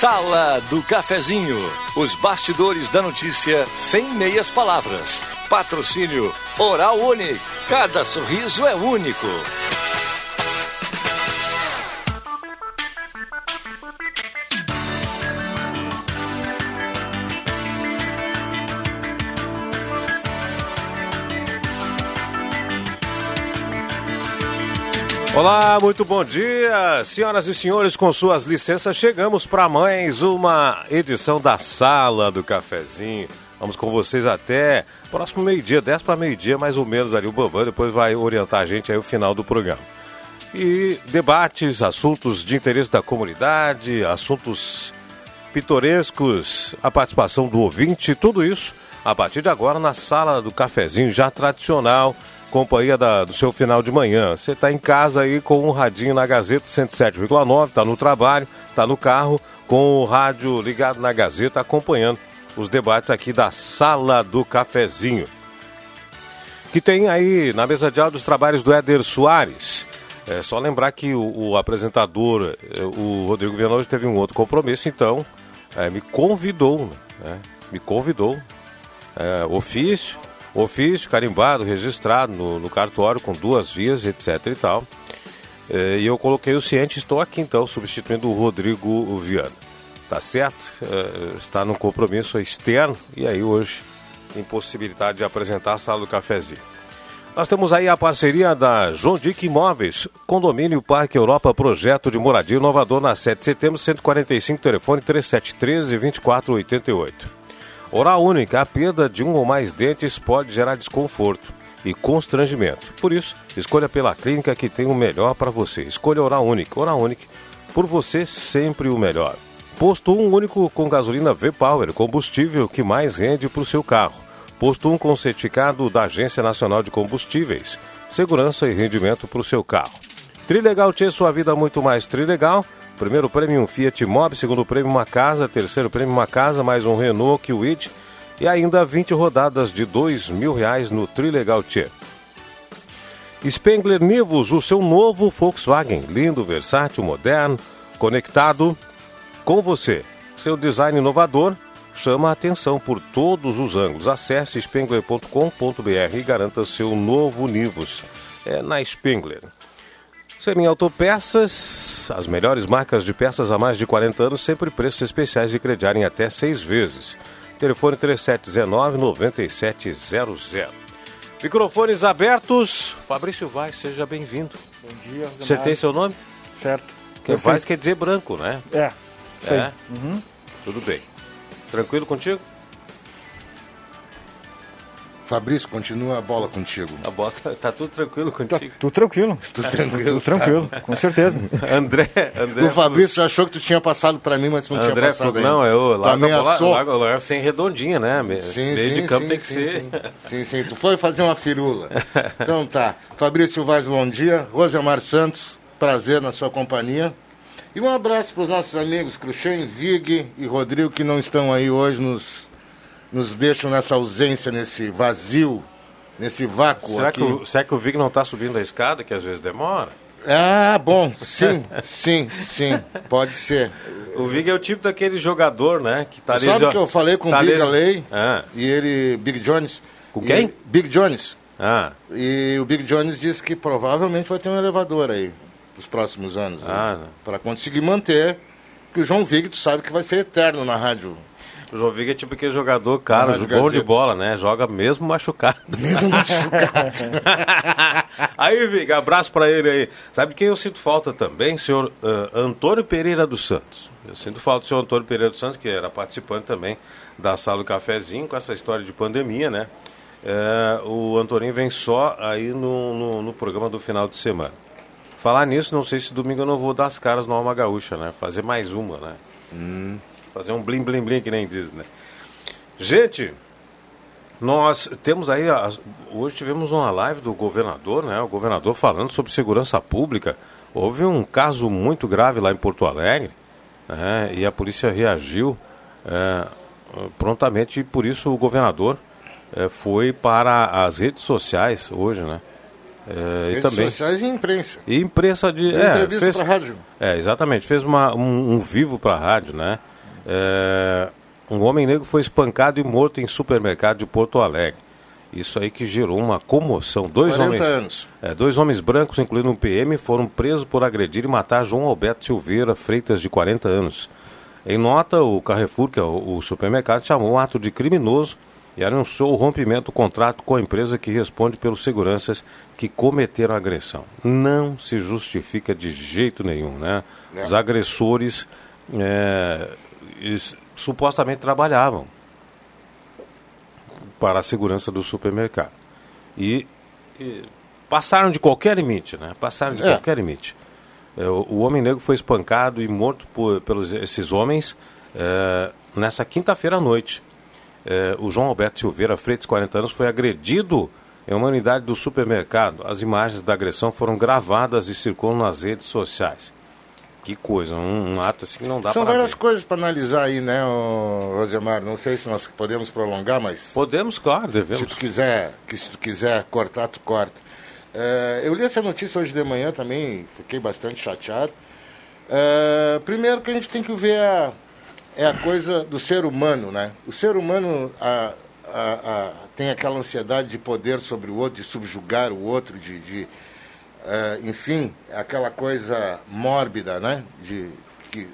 Sala do Cafezinho. Os bastidores da notícia sem meias palavras. Patrocínio Oral Unique. Cada sorriso é único. Olá, muito bom dia, senhoras e senhores, com suas licenças, chegamos para mais uma edição da Sala do Cafezinho. Vamos com vocês até próximo meio-dia, 10 para meio-dia, mais ou menos ali o Bambam, depois vai orientar a gente aí o final do programa. E debates, assuntos de interesse da comunidade, assuntos pitorescos, a participação do ouvinte, tudo isso a partir de agora na Sala do Cafezinho, já tradicional companhia da, do seu final de manhã. Você está em casa aí com um radinho na Gazeta 107,9, está no trabalho, está no carro, com o rádio ligado na Gazeta, acompanhando os debates aqui da Sala do Cafezinho. Que tem aí na mesa de áudio os trabalhos do Éder Soares. É só lembrar que o, o apresentador, é, o Rodrigo Viana, hoje teve um outro compromisso, então é, me convidou, né? me convidou, é, ofício, ofício carimbado, registrado no, no cartório com duas vias, etc e tal. É, e eu coloquei o ciente, estou aqui então, substituindo o Rodrigo Viana. Tá certo? É, está num compromisso externo e aí hoje tem possibilidade de apresentar a sala do cafezinho. Nós temos aí a parceria da João Dick Imóveis, Condomínio Parque Europa, projeto de moradia inovador na 7 de setembro, 145, telefone 3713 2488. Oral única, a perda de um ou mais dentes pode gerar desconforto e constrangimento. Por isso, escolha pela clínica que tem o melhor para você. Escolha Oral Única. Oral Única, por você sempre o melhor. Posto 1 um único com gasolina V-Power, combustível que mais rende para o seu carro. Posto 1 um com certificado da Agência Nacional de Combustíveis. Segurança e rendimento para o seu carro. Trilegal Tchê, sua vida muito mais trilegal. Primeiro prêmio um Fiat Mobi, segundo prêmio uma casa, terceiro prêmio uma casa, mais um Renault Kwid e ainda 20 rodadas de dois mil reais no Trilegal Tchê. Spengler Nivus, o seu novo Volkswagen, lindo, versátil, moderno, conectado com você. Seu design inovador chama a atenção por todos os ângulos. Acesse spengler.com.br e garanta seu novo Nivus. É na Spengler. Semi Autopeças, as melhores marcas de peças há mais de 40 anos, sempre preços especiais de crediarem até seis vezes. Telefone 3719-9700. Microfones abertos. Fabrício Vaz, seja bem-vindo. Bom dia, Você tem seu nome? Certo. Que Vaz quer dizer branco, né? É, sei. É? Uhum. Tudo bem. Tranquilo contigo? Fabrício, continua a bola contigo. A bota tá tudo tranquilo Tá, contigo. tudo tranquilo. Tudo tranquilo. Tudo tranquilo, com certeza. André, André. O Fabrício achou que tu tinha passado pra mim, mas não tinha André passado falou, não, eu Tu largo a bola, ameaçou. largo, largo sem redondinha, né? Me- Sim, Meio sim, de campo sim, tem que sim, ser. Sim, sim, sim. Tu foi fazer uma firula. Então tá. Fabrício Vaz, bom dia. Rosemar Santos, prazer na sua companhia. E um abraço para os nossos amigos Cruxem, Vig e Rodrigo, que não estão aí hoje, nos, nos deixam nessa ausência, nesse vazio, nesse vácuo Será aqui. que, o, será que o Vig não tá subindo a escada, que às vezes demora? Ah, bom, sim, sim, sim, pode ser. O Vig é o tipo daquele jogador, né? Que tá Sabe já- que eu falei com tá o Big ali- Alley Ah, e ele, Big Jones. Com e- quem? Big Jones. ah, E o Big Jones disse que provavelmente vai ter um elevador aí nos próximos anos. Ah, para conseguir manter. Que o João Vig, tu sabe que vai ser eterno na rádio. O João Vig é tipo aquele jogador, cara, Ah, de bom de bola, né? Joga mesmo machucado. Mesmo machucado. aí, Vig, abraço pra ele aí. Sabe quem eu sinto falta também? Senhor ah, Antônio Pereira dos Santos. Eu sinto falta do senhor Antônio Pereira dos Santos, que era participante também da sala do cafezinho com essa história de pandemia, né? É, o Antoninho vem só aí no, no, no programa do final de semana. Falar nisso, não sei se domingo eu não vou dar as caras no Alma Gaúcha, né? Fazer mais uma, né? Fazer um blim blim blim que nem diz, né? Gente, nós temos aí, hoje tivemos uma live do governador, né? O governador falando sobre segurança pública. Houve um caso muito grave lá em Porto Alegre, né? E a polícia reagiu é, prontamente e por isso o governador é, foi para as redes sociais hoje, né? É, e Redes também sociais e imprensa. e imprensa de é, entrevista pra rádio. É, exatamente. Fez uma, um, um vivo para a rádio, né? É, um homem negro foi espancado e morto em supermercado de Porto Alegre. Isso aí que gerou uma comoção. Dois 40 homens, anos. É, dois homens brancos, incluindo um PM, foram presos por agredir e matar João Alberto Silveira Freitas, de 40 anos. Em nota, o Carrefour, que é o, o supermercado, chamou o ato de criminoso e anunciou o rompimento do contrato com a empresa que responde pelos seguranças que cometeram a agressão. Não se justifica de jeito nenhum, né? É. Os agressores é, eles supostamente trabalhavam para a segurança do supermercado. E, e passaram de qualquer limite, né? Passaram de É. qualquer limite. É, o, o homem negro foi espancado e morto por, pelos esses homens é, nessa quinta-feira à noite. É, o João Alberto Silveira Freitas, 40 anos, foi agredido em uma unidade do supermercado. As imagens da agressão foram gravadas e circulam nas redes sociais. Que coisa, um, um ato assim que não dá São várias ver. coisas para analisar aí, né, Rosemar? Não sei se nós podemos prolongar, mas Podemos, claro, se devemos. tu quiser, que se tu quiser cortar, tu corta. É, eu li essa notícia hoje de manhã também, fiquei bastante chateado. É, primeiro que a gente tem que ver a, é a coisa do ser humano, né? O ser humano a- a- tem aquela ansiedade de poder sobre o outro, de subjugar o outro, de, de, é, enfim, aquela coisa mórbida, né? De, que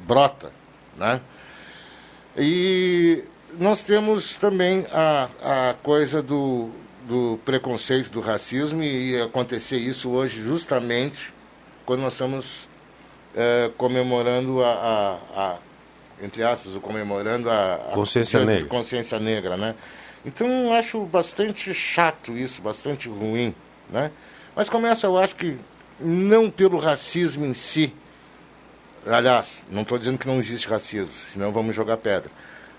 brota, né? E nós temos também a, a coisa do, do preconceito, do racismo, e acontecer isso hoje justamente quando nós estamos eh, comemorando a, a, a- entre aspas, comemorando a, a Consciência Negra. consciência negra, né? Então acho bastante chato isso, bastante ruim, né? Mas começa, eu acho que não pelo racismo em si, Aliás, não estou dizendo que não existe racismo, senão vamos jogar pedra.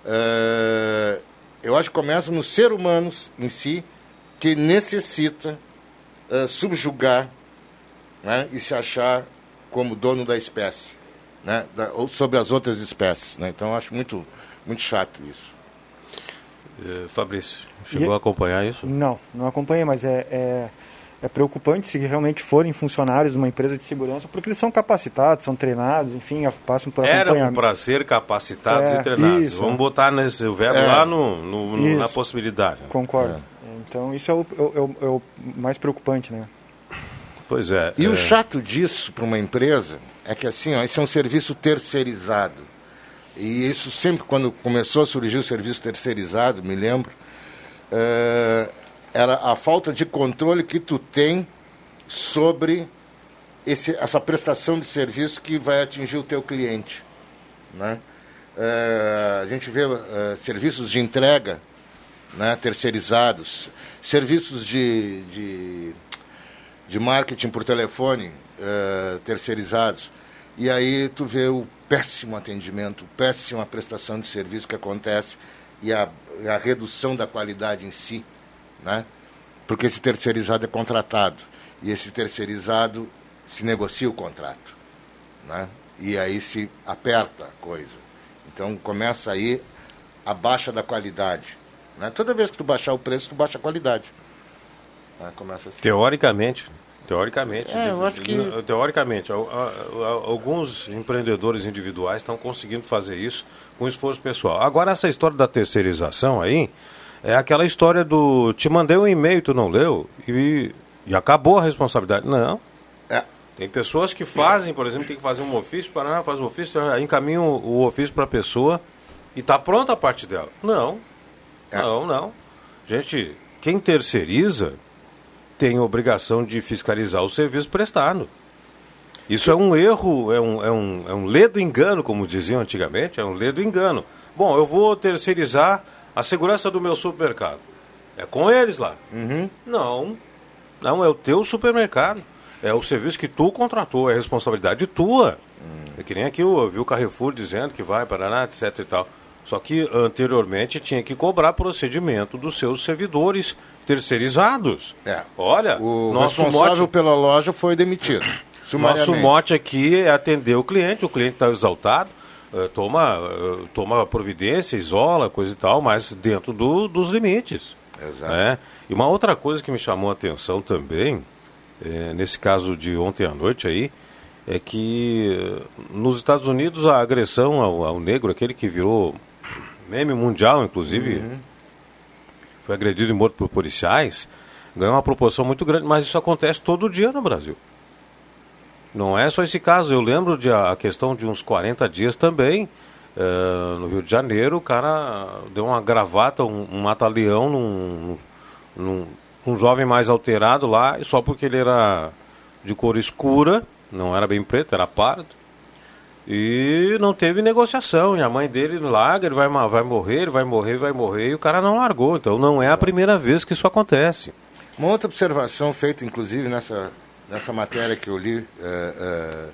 Eh, eu acho que começa no ser humano em si, que necessita eh, subjugar né, e se achar como dono da espécie, né, da- ou sobre as outras espécies. Né? Então, eu acho muito, muito chato isso. Eh, Fabrício, chegou E- a acompanhar isso? Não, não acompanhei, mas é, é, é preocupante se realmente forem funcionários de uma empresa de segurança, porque eles são capacitados, são treinados, enfim, passam por Eram acompanhamento. para ser capacitados É, e trenados. isso. Vamos botar nesse o verbo É. lá no, no- no- na possibilidade. Concordo. Então isso é o, é o- é o- é o mais preocupante, né? Pois é. E é, o chato disso para uma empresa é que assim, ó, isso é um serviço terceirizado. E isso sempre, quando começou a surgir o serviço terceirizado, me lembro, eh, era a falta de controle que tu tem sobre esse, essa prestação de serviço que vai atingir o teu cliente. Né? Eh, a gente vê eh, serviços de entrega né, terceirizados, serviços de, de de marketing por telefone eh, terceirizados. E aí tu vê o péssimo atendimento, péssima prestação de serviço que acontece e a, a redução da qualidade em si, né? Porque esse terceirizado é contratado e esse terceirizado se negocia o contrato, né? E aí se aperta a coisa. Então começa aí a baixa da qualidade, né? Toda vez que tu baixar o preço, tu baixa a qualidade. Né? Começa assim. Teoricamente, teoricamente, É, eu acho que- teoricamente, alguns empreendedores individuais estão conseguindo fazer isso com esforço pessoal. Agora essa história da terceirização aí é aquela história do te mandei um e-mail, tu não leu e, e acabou a responsabilidade. Não. É. Tem pessoas que fazem, por exemplo, tem que fazer um ofício, para faz o ofício, aí encaminham o, o ofício para a pessoa e está pronta a parte dela. Não. É. Não, não. Gente, quem terceiriza tem obrigação de fiscalizar o serviço prestado. Isso é um erro, é um, é, um, é um ledo engano, como diziam antigamente, é um ledo engano. Bom, eu vou terceirizar a segurança do meu supermercado. É com eles lá. Não, não, é o teu supermercado. É o serviço que tu contratou, é responsabilidade tua. É que nem aqui eu o Carrefour dizendo que vai, Paraná, etc e tal. Só que anteriormente tinha que cobrar procedimento dos seus servidores terceirizados. É. Olha, O nosso responsável mote, pela loja foi demitido. nosso mote aqui é atender o cliente, o cliente está exaltado, toma, eh, toma providência, isola, coisa e tal, mas dentro do- dos limites. Exato. né? E uma outra coisa que me chamou a atenção também, eh, nesse caso de ontem à noite aí, é que nos Estados Unidos a agressão ao, ao negro, aquele que virou meme mundial, inclusive, uhum. foi agredido e morto por policiais, ganhou uma proporção muito grande, mas isso acontece todo dia no Brasil. Não é só esse caso, eu lembro de a questão de uns 40 dias também, uh, no Rio de Janeiro, o cara deu uma gravata, um, um mata-leão num, num, num jovem mais alterado lá, só porque ele era de cor escura, não era bem preto, era pardo. E não teve negociação. E a mãe dele larga, ele vai, vai morrer, ele vai morrer, vai morrer, e o cara não largou. Então não é a primeira vez que isso acontece. Uma outra observação feita, inclusive, nessa, nessa matéria que eu li, é, é,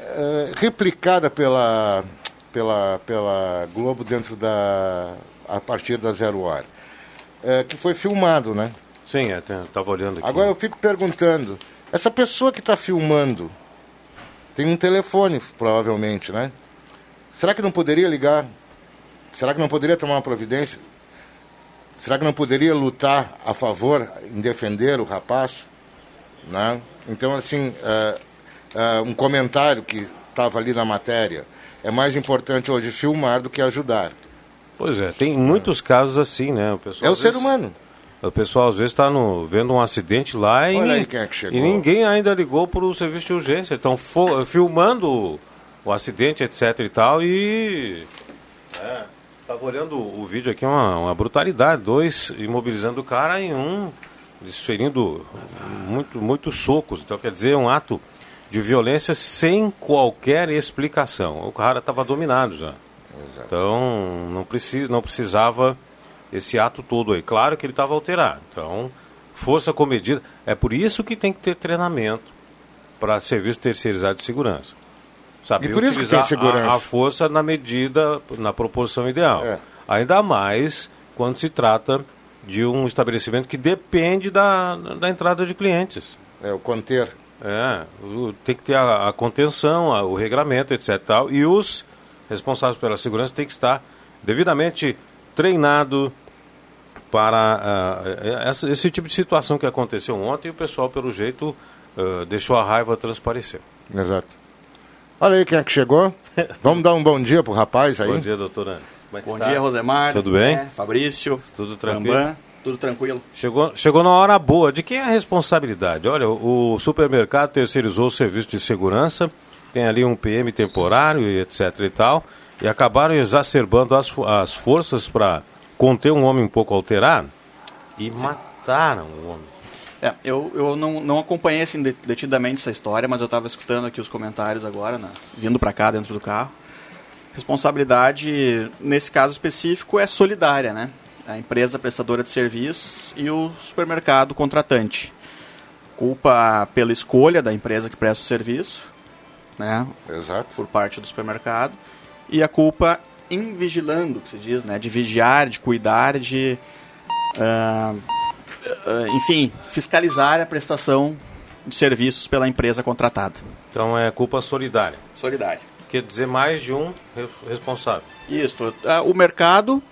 é, replicada pela, pela, pela Globo dentro da. a partir da Zero Hora, é, que foi filmado, né? Sim, estava olhando aqui. Agora eu fico perguntando essa pessoa que está filmando tem um telefone, provavelmente, né? Será que não poderia ligar? Será que não poderia tomar uma providência? Será que não poderia lutar a favor, em defender o rapaz? Né? Então, assim, uh, uh, um comentário que estava ali na matéria. É mais importante hoje filmar do que ajudar. Pois é, tem muitos casos assim, né? O pessoal, é o ser humano. O pessoal às vezes está vendo um acidente lá e, é e, ninguém ainda ligou para o serviço de urgência. Estão filmando o acidente, etc e tal, e. Estava é, olhando o vídeo aqui, uma, uma brutalidade. Dois imobilizando o cara e um desferindo muito, muitos socos. Então quer dizer, um ato de violência sem qualquer explicação. O cara estava dominado já. Exato. Então não, precisa, não precisava esse ato todo aí. Claro que ele estava alterado. Então, força comedida. É por isso que tem que ter treinamento para serviço terceirizado de segurança. Saber e por isso que tem segurança. A, a, força na medida, na proporção ideal. É. Ainda mais quando se trata de um estabelecimento que depende da, da entrada de clientes. É, o conter. É, tem que ter a, a contenção, a, o regramento, etc. Tal, e os responsáveis pela segurança têm que estar devidamente treinado, para uh, essa, esse tipo de situação que aconteceu ontem, o pessoal, pelo jeito, uh, deixou a raiva transparecer. Exato. Olha aí quem é que chegou. Vamos dar um bom dia pro rapaz aí. Bom dia, doutora. É bom está? dia, Rosemar. Tudo bem? É, Fabrício. Tudo tranquilo? Bambam. Tudo tranquilo. Chegou, chegou na hora boa. De quem é a responsabilidade? Olha, o supermercado terceirizou o serviço de segurança, tem ali um PM temporário e etc e tal, e acabaram exacerbando as, as forças para conter um homem um pouco alterado e Sim. mataram o homem. É, eu, eu não, não acompanhei assim detidamente essa história, mas eu estava escutando aqui os comentários agora, né, vindo para cá dentro do carro. Responsabilidade, nesse caso específico, é solidária, né? A empresa prestadora de serviços e o supermercado contratante. Culpa pela escolha da empresa que presta o serviço, né? Exato. Por parte do supermercado. E a culpa invigilando, que se diz, né? De vigiar, de cuidar, de... Uh, uh, enfim, fiscalizar a prestação de serviços pela empresa contratada. Então é culpa solidária. Solidária. Quer dizer mais de um responsável. Isso. Uh, o mercado,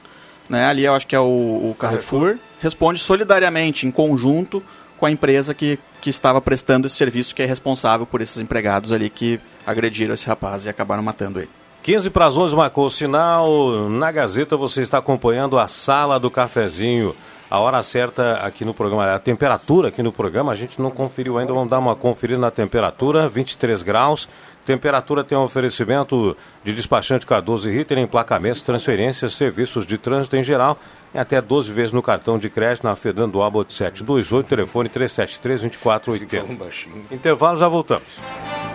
né, ali eu acho que é o, o Carrefour, Carrefour, responde solidariamente, em conjunto com a empresa que, que estava prestando esse serviço, que é responsável por esses empregados ali que agrediram esse rapaz e acabaram matando ele. 15 para as 11 marcou o sinal. Na Gazeta você está acompanhando a Sala do Cafezinho. A hora certa aqui no programa, a temperatura aqui no programa, a gente não conferiu ainda, vamos dar uma conferida na temperatura, 23 graus. Temperatura tem um oferecimento de despachante Cardoso e Ritter, emplacamentos, transferências, serviços de trânsito em geral, em até 12 vezes no cartão de crédito na Fernando Abbott 728, telefone 373 2480. Intervalo, já voltamos.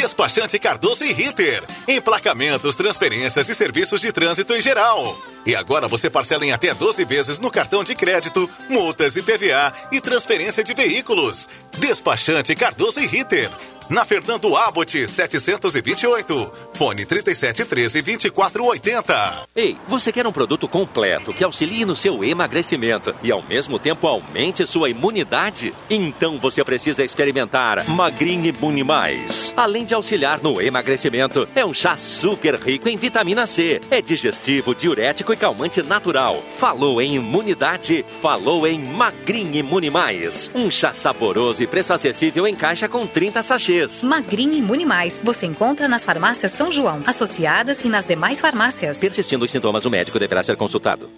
Despachante Cardoso e Ritter. Emplacamentos, transferências e serviços de trânsito em geral. E agora você parcela em até 12 vezes no cartão de crédito, multas e PVA e transferência de veículos. Despachante Cardoso e Ritter. Na Fernando Abbott 728. Fone 3713 2480. Ei, você quer um produto completo que auxilie no seu emagrecimento e ao mesmo tempo aumente sua imunidade? Então você precisa experimentar Magrin Imune Mais. Além de auxiliar no emagrecimento, é um chá super rico em vitamina C. É digestivo, diurético e calmante natural. Falou em imunidade, falou em Magrin Imune Mais. Um chá saboroso e preço acessível em caixa com 30 sachês. Magrin Imune Mais. Você encontra nas farmácias São João, associadas e nas demais farmácias. Persistindo os sintomas, o médico deverá ser consultado.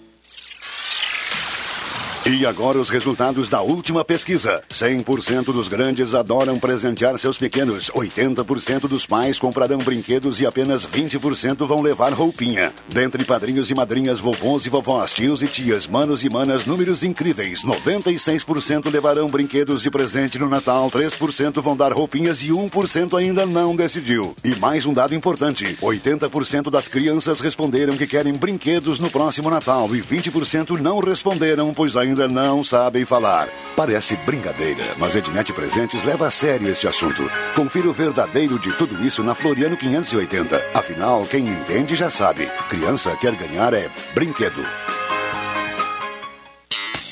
E agora os resultados da última pesquisa. 100% dos grandes adoram presentear seus pequenos. 80% dos pais comprarão brinquedos e apenas 20% vão levar roupinha. Dentre padrinhos e madrinhas, vovôs e vovós, tios e tias, manos e manas, números incríveis. 96% levarão brinquedos de presente no Natal, 3% vão dar roupinhas e 1% ainda não decidiu. E mais um dado importante: 80% das crianças responderam que querem brinquedos no próximo Natal e 20% não responderam, pois ainda ainda não sabem falar. Parece brincadeira, mas Ednet Presentes leva a sério este assunto. Confira o verdadeiro de tudo isso na Floriano 580. Afinal, quem entende já sabe. Criança quer ganhar é brinquedo.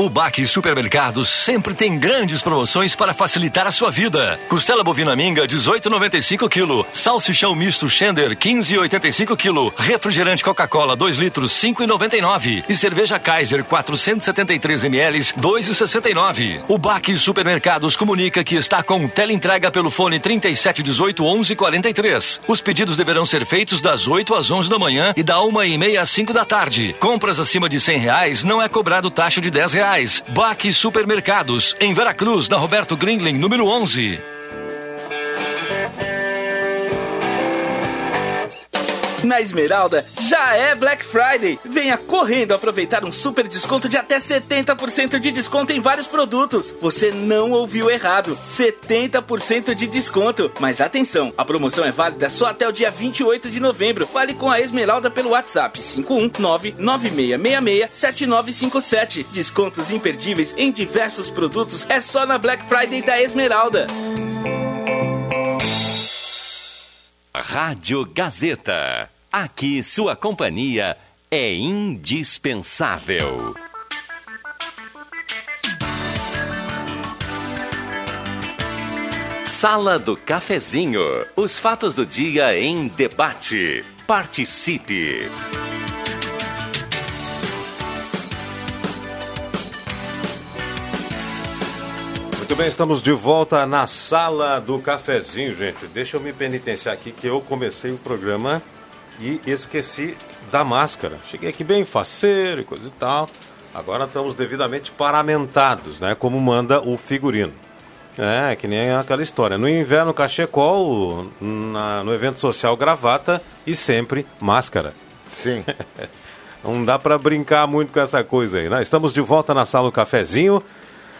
O Baque Supermercados sempre tem grandes promoções para facilitar a sua vida. Costela bovina minga 18,95 kg, salsichão misto Schender 15,85 kg, refrigerante Coca-Cola 2 litros 5,99 e cerveja Kaiser 473 ml 2,69. O Baque Supermercados comunica que está com teleentrega pelo fone 3718 1143. Os pedidos deverão ser feitos das 8 às 11 da manhã e da 1 e meia às 5 da tarde. Compras acima de 100 reais não é cobrado taxa de 10 reais. Baque Supermercados, em Veracruz, na Roberto Grindlin, número 11. Na Esmeralda já é Black Friday. Venha correndo aproveitar um super desconto de até 70% de desconto em vários produtos. Você não ouviu errado. 70% de desconto. Mas atenção, a promoção é válida só até o dia 28 de novembro. Fale com a Esmeralda pelo WhatsApp 51996667957. Descontos imperdíveis em diversos produtos é só na Black Friday da Esmeralda. Rádio Gazeta. Aqui sua companhia é indispensável. Sala do Cafezinho. Os fatos do dia em debate. Participe. Muito bem, estamos de volta na sala do cafezinho, gente. Deixa eu me penitenciar aqui que eu comecei o programa e esqueci da máscara. Cheguei aqui bem faceiro e coisa e tal. Agora estamos devidamente paramentados, né? Como manda o figurino. É, que nem aquela história. No inverno, cachecol, na, no evento social, gravata e sempre máscara. Sim. Não dá para brincar muito com essa coisa aí, né? Estamos de volta na sala do cafezinho.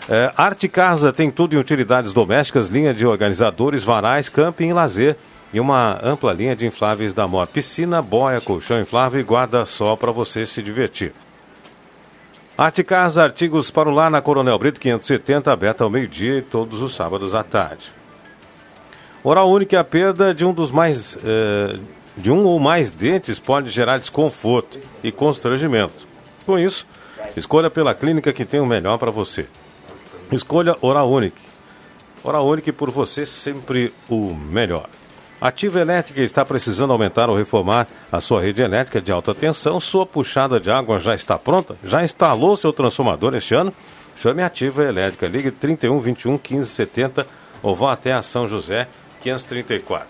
É, Arte Casa tem tudo em utilidades domésticas, linha de organizadores, varais, camping e lazer. E uma ampla linha de infláveis da moda. Piscina, boia, colchão inflável e guarda-sol para você se divertir. Arte Casa, artigos para o lar na Coronel Brito 570, aberta ao meio-dia e todos os sábados à tarde. Oral Única é a perda de um dos mais. eh, de um ou mais dentes pode gerar desconforto e constrangimento. Com isso, escolha pela clínica que tem o melhor para você. Escolha Oral Unique. Por você sempre o melhor. Ativa Elétrica está precisando aumentar ou reformar a sua rede elétrica de alta tensão. Sua puxada de água já está pronta? Já instalou seu transformador este ano? Chame Ativa Elétrica. Ligue 31 21 15 70 ou vá até a São José 534.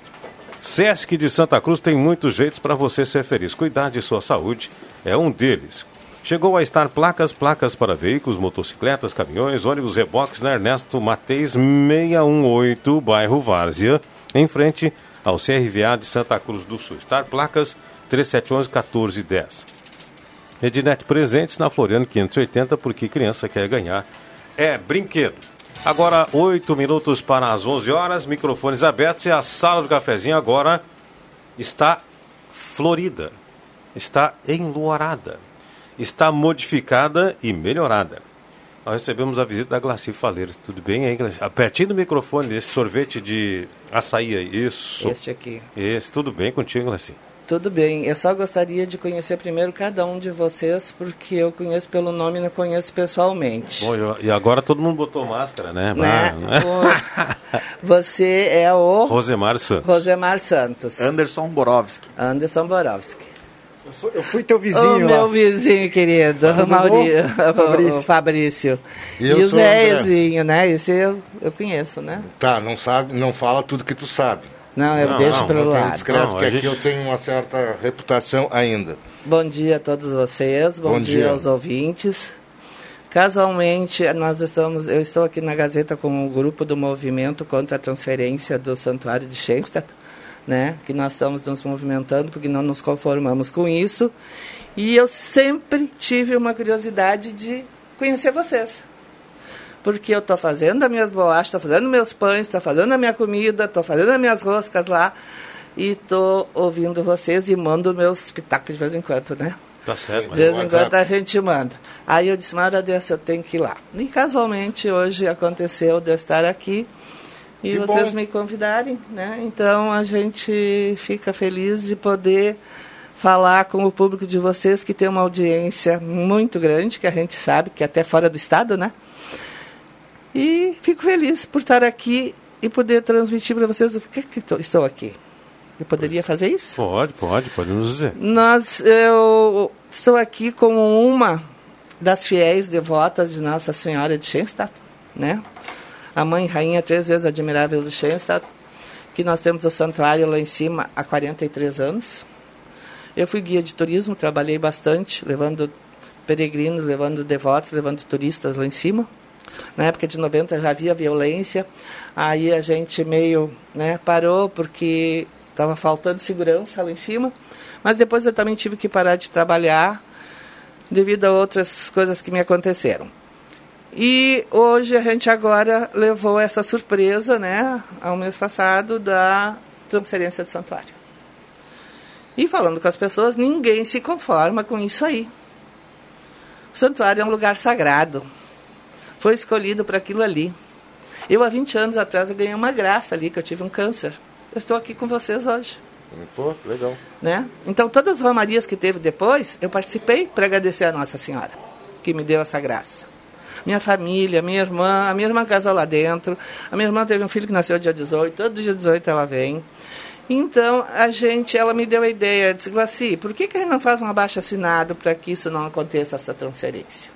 Sesc de Santa Cruz tem muitos jeitos para você ser feliz. Cuidar de sua saúde é um deles. Chegou a estar placas, placas para veículos, motocicletas, caminhões, ônibus, reboques na Ernesto Mateis 618, bairro Várzea, em frente ao CRVA de Santa Cruz do Sul. Estar placas 3711 1410. Ednet presentes na Floriano 580, porque criança quer ganhar. É brinquedo. Agora, oito minutos para as 11 horas, microfones abertos e a sala do cafezinho agora está florida, está enluarada, está modificada e melhorada. Nós recebemos a visita da Glaci Faleiro. Tudo bem aí, Glaci? Pertinho do microfone, esse sorvete de açaí aí. Isso. Este aqui. Esse, tudo bem contigo, Glaci? Tudo bem. Eu só gostaria de conhecer primeiro cada um de vocês, porque eu conheço pelo nome e não conheço pessoalmente. Bom, eu- e agora todo mundo botou máscara, né? Né? Ah, O- Você é o Rosemar Santos. Rosemar Santos. Anderson Borowski. Anderson Borowski. Eu, sou- eu fui teu o vizinho lá. meu vizinho querido, Tudo o Mauri, o Fabrício. o Fabrício. E E, o o. Zezinho, né? Esse eu, eu conheço, né? Tá, não sabe, não fala tudo que tu sabe. Não, eu deixo pelo não lado. discreto, Não, porque aqui gente- eu tenho uma certa reputação ainda. Bom dia a todos vocês, bom, Bom dia. dia. aos ouvintes. Casualmente, nós estamos, eu estou aqui na Gazeta com o grupo do movimento contra a transferência do Santuário de Schenstatt, né? Que nós estamos nos movimentando porque não nos conformamos com isso. E eu sempre tive uma curiosidade de conhecer vocês. Porque eu estou fazendo as minhas bolachas, estou fazendo meus pães, estou fazendo a minha comida, estou fazendo as minhas roscas lá. E estou ouvindo vocês e mando meus pitacos de vez em quando, né? Tá certo, De vez em quando a gente manda. Aí eu disse, Mara Deus, eu tenho que ir lá. E casualmente hoje aconteceu de eu estar aqui e Que vocês bom. me convidarem, né? Então a gente fica feliz de poder falar com o público de vocês que tem uma audiência muito grande, que a gente sabe que é até fora do estado, né? E fico feliz por estar aqui e poder transmitir para vocês o que tô- estou aqui. Eu poderia fazer isso? Pode, pode, pode nos dizer. Nós, eu estou aqui como uma das fiéis devotas de Nossa Senhora de Schenstatt, né? A mãe rainha três vezes admirável de Schenstatt, que nós temos o santuário lá em cima há 43 anos. Eu fui guia de turismo, trabalhei bastante, levando peregrinos, levando devotos, levando turistas lá em cima. Na época de 90 já havia violência, aí a gente meio né, parou porque estava faltando segurança lá em cima. Mas depois eu também tive que parar de trabalhar devido a outras coisas que me aconteceram. E hoje a gente agora levou essa surpresa, né, ao mês passado, da transferência do santuário. E falando com as pessoas, ninguém se conforma com isso aí. O santuário é um lugar sagrado. Foi escolhido para aquilo ali. Eu, há 20 anos atrás, ganhei uma graça ali, que eu tive um câncer. Eu estou aqui com vocês hoje. Pô, legal. Né? Então, todas as romarias que teve depois, eu participei para agradecer a Nossa Senhora, que me deu essa graça. Minha família, minha irmã, a minha irmã casou lá dentro, a minha irmã teve um filho que nasceu dia 18, todo dia 18 ela vem. Então, a gente, ela me deu a ideia, disse, Glaci, por que, que a gente não faz um abaixo assinado para que isso não aconteça, essa transferência?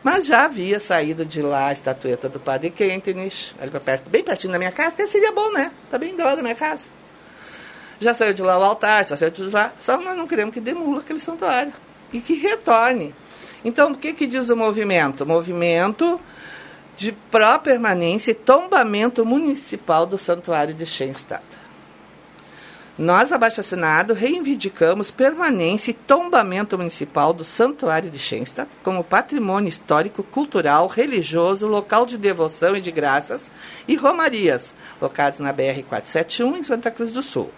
Mas já havia saído de lá a estatueta do Padre Kentenich, ali perto, bem pertinho da minha casa, até seria bom, né? Tá bem do lado da minha casa. Já saiu de lá o altar, já saiu de lá, só nós não queremos que demula aquele santuário e que retorne. Então, o que, que diz o movimento? Movimento de pró-permanência e tombamento municipal do santuário de Schenstatt. Nós, abaixo assinado, reivindicamos permanência e tombamento municipal do Santuário de Schenstatt como patrimônio histórico, cultural, religioso, local de devoção e de graças e romarias, locados na BR-471, em Santa Cruz do Sul.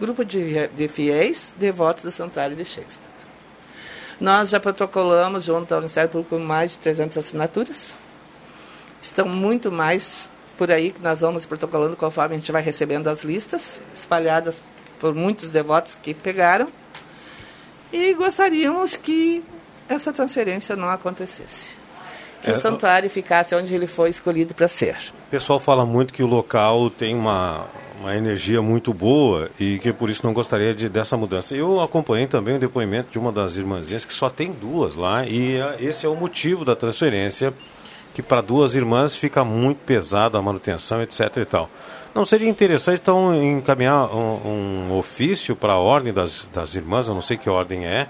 Grupo de, de fiéis devotos do Santuário de Schenstatt. Nós já protocolamos, junto ao Ministério Público, mais de 300 assinaturas. Estão muito mais por aí que nós vamos protocolando conforme a gente vai recebendo as listas, espalhadas por muitos devotos que pegaram, e gostaríamos que essa transferência não acontecesse. Que É, o santuário ficasse onde ele foi escolhido para ser. O pessoal fala muito que o local tem uma, uma energia muito boa e que por isso não gostaria de, dessa mudança. Eu acompanhei também o depoimento de uma das irmãzinhas que só tem duas lá e ah, esse é o motivo da transferência, que para duas irmãs fica muito pesada a manutenção, etc. e tal. Não seria interessante então encaminhar um, um ofício para a ordem das, das irmãs, eu não sei que ordem é,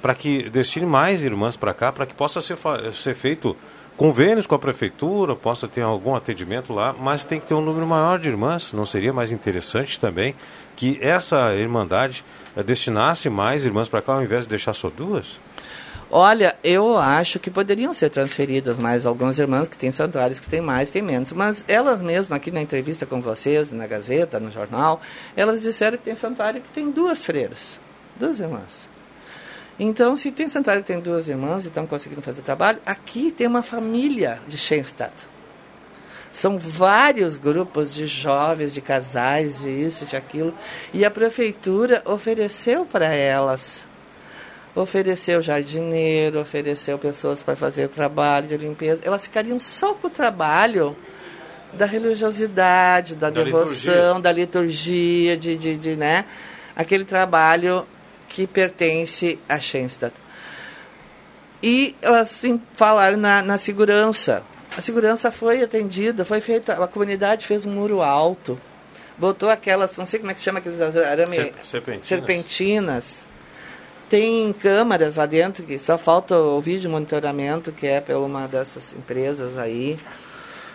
para que destine mais irmãs para cá, para que possa ser, ser feito convênios com a prefeitura, possa ter algum atendimento lá, mas tem que ter um número maior de irmãs. Não seria mais interessante também que essa irmandade eh, destinasse mais irmãs para cá ao invés de deixar só duas? Olha, eu acho que poderiam ser transferidas mais algumas irmãs que têm santuários que têm mais, têm menos. Mas elas mesmas, aqui na entrevista com vocês, na Gazeta, no jornal, elas disseram que tem santuário que tem duas freiras, duas irmãs. Então, se tem santuário tem duas irmãs e estão conseguindo fazer trabalho, aqui tem uma família de Schenstadt. São vários grupos de jovens, de casais, de isso, de aquilo. E a prefeitura ofereceu para elas ofereceu jardineiro, ofereceu pessoas para fazer o trabalho de limpeza. Elas ficariam só com o trabalho da religiosidade, da, Da devoção, liturgia. da liturgia, de, de, de, né? Aquele trabalho que pertence a Schenstadt. E assim falaram na, na segurança. A segurança foi atendida, foi feita, a comunidade fez um muro alto, botou aquelas, não sei como é que chama aqueles arame, Ser- serpentinas. serpentinas. Tem câmaras lá dentro que só falta o vídeo monitoramento que é pela uma dessas empresas aí.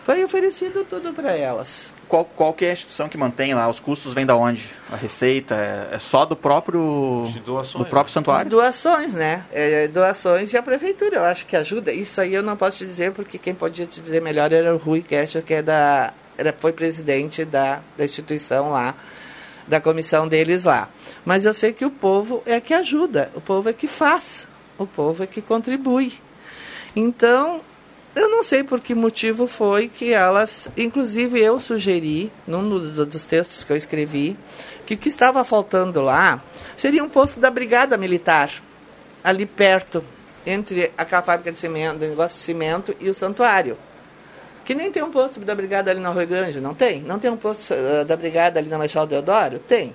Foi oferecido tudo para elas. Qual, qual que é a instituição que mantém lá? Os custos vêm da onde? A receita é, é só do próprio do próprio santuário? Doações, né? É, doações e a prefeitura, eu acho que ajuda. Isso aí eu não posso te dizer, porque quem podia te dizer melhor era o Rui Kescher, que é da, era, foi presidente da, da instituição lá, da comissão deles lá. Mas eu sei que o povo é que ajuda, o povo é que faz, o povo é que contribui. Então, eu não sei por que motivo foi que elas, inclusive eu sugeri, num dos, textos que eu escrevi, que o que estava faltando lá seria um posto da Brigada Militar, ali perto, entre aquela fábrica de cimento, negócio de cimento e o santuário. Que nem tem um posto da Brigada ali na Rio Grande, não tem? Não tem um posto eh, da Brigada ali na Marechal Deodoro? Tem.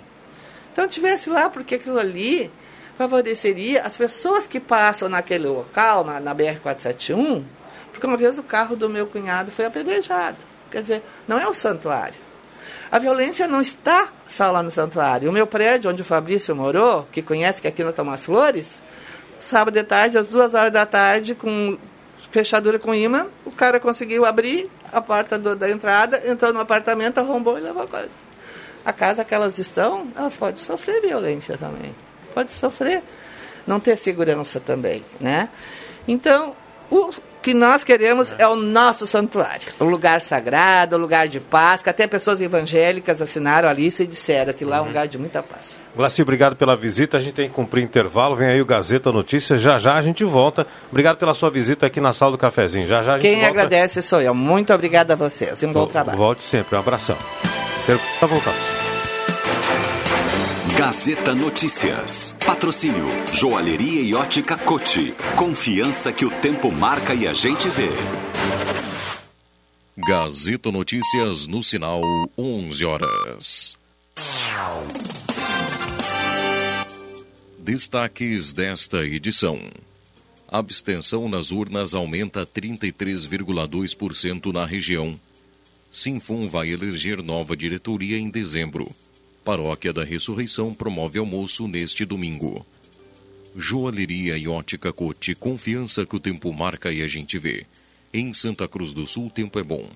Então tivesse lá, porque aquilo ali favoreceria as pessoas que passam naquele local, na, na BR-471, porque uma vez o carro do meu cunhado foi apedrejado. Quer dizer, não é o santuário. A violência não está só lá no santuário. O meu prédio, onde o Fabrício morou, que conhece que aqui no Tomás Flores, sábado de tarde, às duas horas da tarde, com fechadura com imã, o cara conseguiu abrir a porta do- da entrada, entrou no apartamento, arrombou e levou a coisa. A casa que elas estão, elas podem sofrer violência também. Pode sofrer. Não ter segurança também, né? Então, o que nós queremos é o nosso santuário. O lugar sagrado, o lugar de paz, que até pessoas evangélicas assinaram a lista e disseram que lá é um lugar de muita paz. Glaci, obrigado pela visita. A gente tem que cumprir intervalo. Vem aí o Gazeta Notícias. Já já a gente volta. Obrigado pela sua visita aqui na sala do cafezinho. Já já a gente Quem volta. agradece sou eu. Muito obrigada a vocês. Um bom trabalho. Volte sempre. Um abração. Tá voltando. Gazeta Notícias. Patrocínio Joalheria e Ótica Cote. Confiança que o tempo marca e a gente vê. Gazeta Notícias no sinal 11 horas. Destaques desta edição. Abstenção nas urnas aumenta 33,2% na região. Sinfum vai eleger nova diretoria em dezembro. Paróquia da Ressurreição promove almoço neste domingo. Joalheria e ótica Cote, confiança que o tempo marca e a gente vê. Em Santa Cruz do Sul, tempo é bom.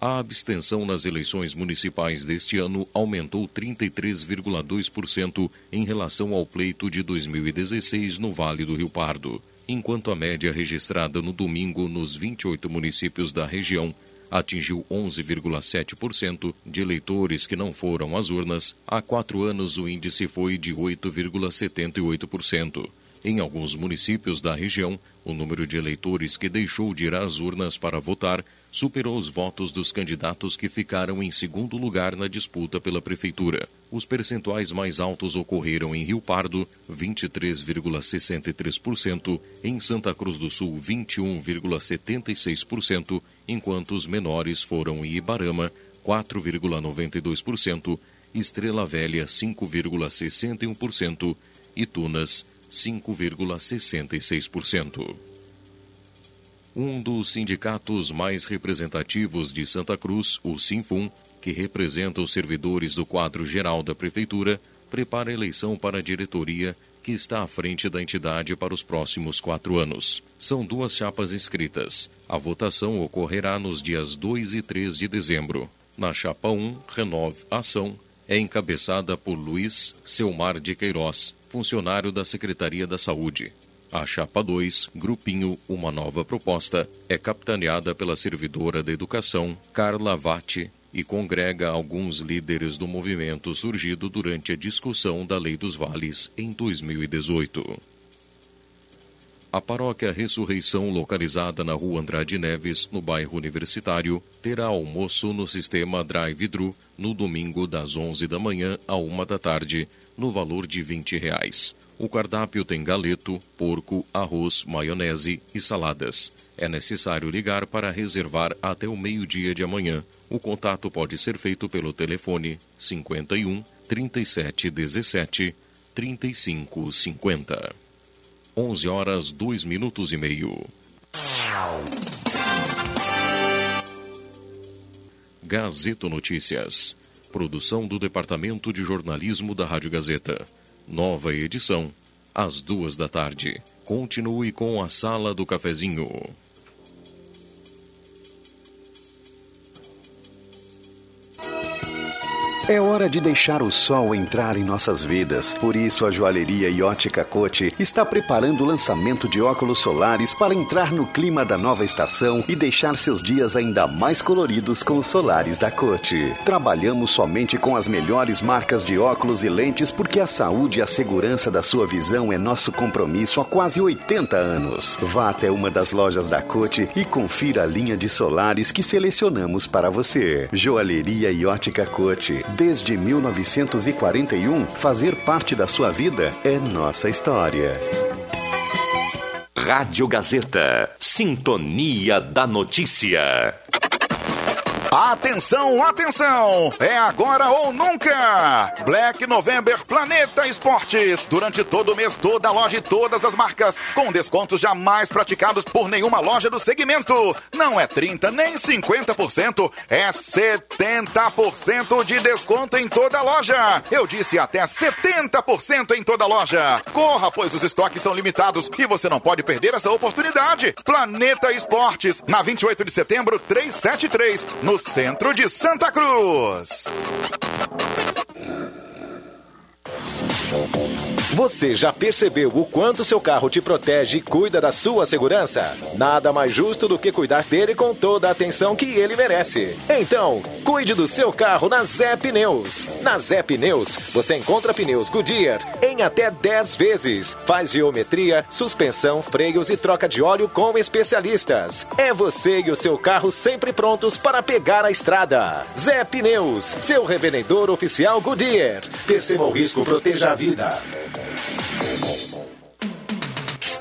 A abstenção nas eleições municipais deste ano aumentou 33,2% em relação ao pleito de 2016 no Vale do Rio Pardo, enquanto a média registrada no domingo nos 28 municípios da região atingiu 11,7% de eleitores que não foram às urnas. Há quatro anos o índice foi de 8,78%. Em alguns municípios da região, o número de eleitores que deixou de ir às urnas para votar superou os votos dos candidatos que ficaram em segundo lugar na disputa pela prefeitura. Os percentuais mais altos ocorreram em Rio Pardo, 23,63%, em Santa Cruz do Sul, 21,76%, enquanto os menores foram em Ibarama, 4,92%, Estrela Velha, 5,61% e Tunas, 5,66%. Um dos sindicatos mais representativos de Santa Cruz, o Sinfum, que representa os servidores do quadro geral da Prefeitura, prepara a eleição para a diretoria que está à frente da entidade para os próximos quatro anos. São duas chapas inscritas. A votação ocorrerá nos dias 2 e 3 de dezembro. Na chapa 1, Renove Ação, é encabeçada por Luiz Selmar de Queiroz, funcionário da Secretaria da Saúde. A chapa 2, Grupinho Uma Nova Proposta, é capitaneada pela servidora da Educação, Carla Vatti, e congrega alguns líderes do movimento surgido durante a discussão da Lei dos Vales em 2018. A paróquia Ressurreição, localizada na rua Andrade Neves, no bairro Universitário, terá almoço no sistema Drive-Thru no domingo das 11 da manhã à 1 da tarde, no valor de 20 reais. O cardápio tem galeto, porco, arroz, maionese e saladas. É necessário ligar para reservar até o meio-dia de amanhã. O contato pode ser feito pelo telefone 51 37 17 35 50. 11 horas 2 minutos e meio. Gazeta Notícias. Produção do Departamento de Jornalismo da Rádio Gazeta. Nova edição, às duas da tarde. Continue com a Sala do Cafezinho. É hora de deixar o sol entrar em nossas vidas. Por isso, a joalheria Iótica Cote está preparando o lançamento de óculos solares para entrar no clima da nova estação e deixar seus dias ainda mais coloridos com os solares da Cote. Trabalhamos somente com as melhores marcas de óculos e lentes porque a saúde e a segurança da sua visão é nosso compromisso há quase 80 anos. Vá até uma das lojas da Cote e confira a linha de solares que selecionamos para você. Joalheria Iótica Cote Desde 1941, fazer parte da sua vida é nossa história. Rádio Gazeta. Sintonia da Notícia. Atenção, atenção! É agora ou nunca! Black November Planeta Esportes. Durante todo o mês, toda a loja e todas as marcas, com descontos jamais praticados por nenhuma loja do segmento. Não é 30 nem 50%, é 70% de desconto em toda a loja. Eu disse até 70% em toda a loja. Corra, pois os estoques são limitados e você não pode perder essa oportunidade. Planeta Esportes, na 28 de setembro, 373, no centro de Santa Cruz. Você já percebeu o quanto seu carro te protege e cuida da sua segurança? Nada mais justo do que cuidar dele com toda a atenção que ele merece. Então, cuide do seu carro na Zé Pneus. Na Zé Pneus, você encontra pneus Goodyear em até 10 vezes. Faz geometria, suspensão, freios e troca de óleo com especialistas. É você e o seu carro sempre prontos para pegar a estrada. Zé Pneus, seu revendedor oficial Goodyear. Perceba o risco, proteja a vida. Música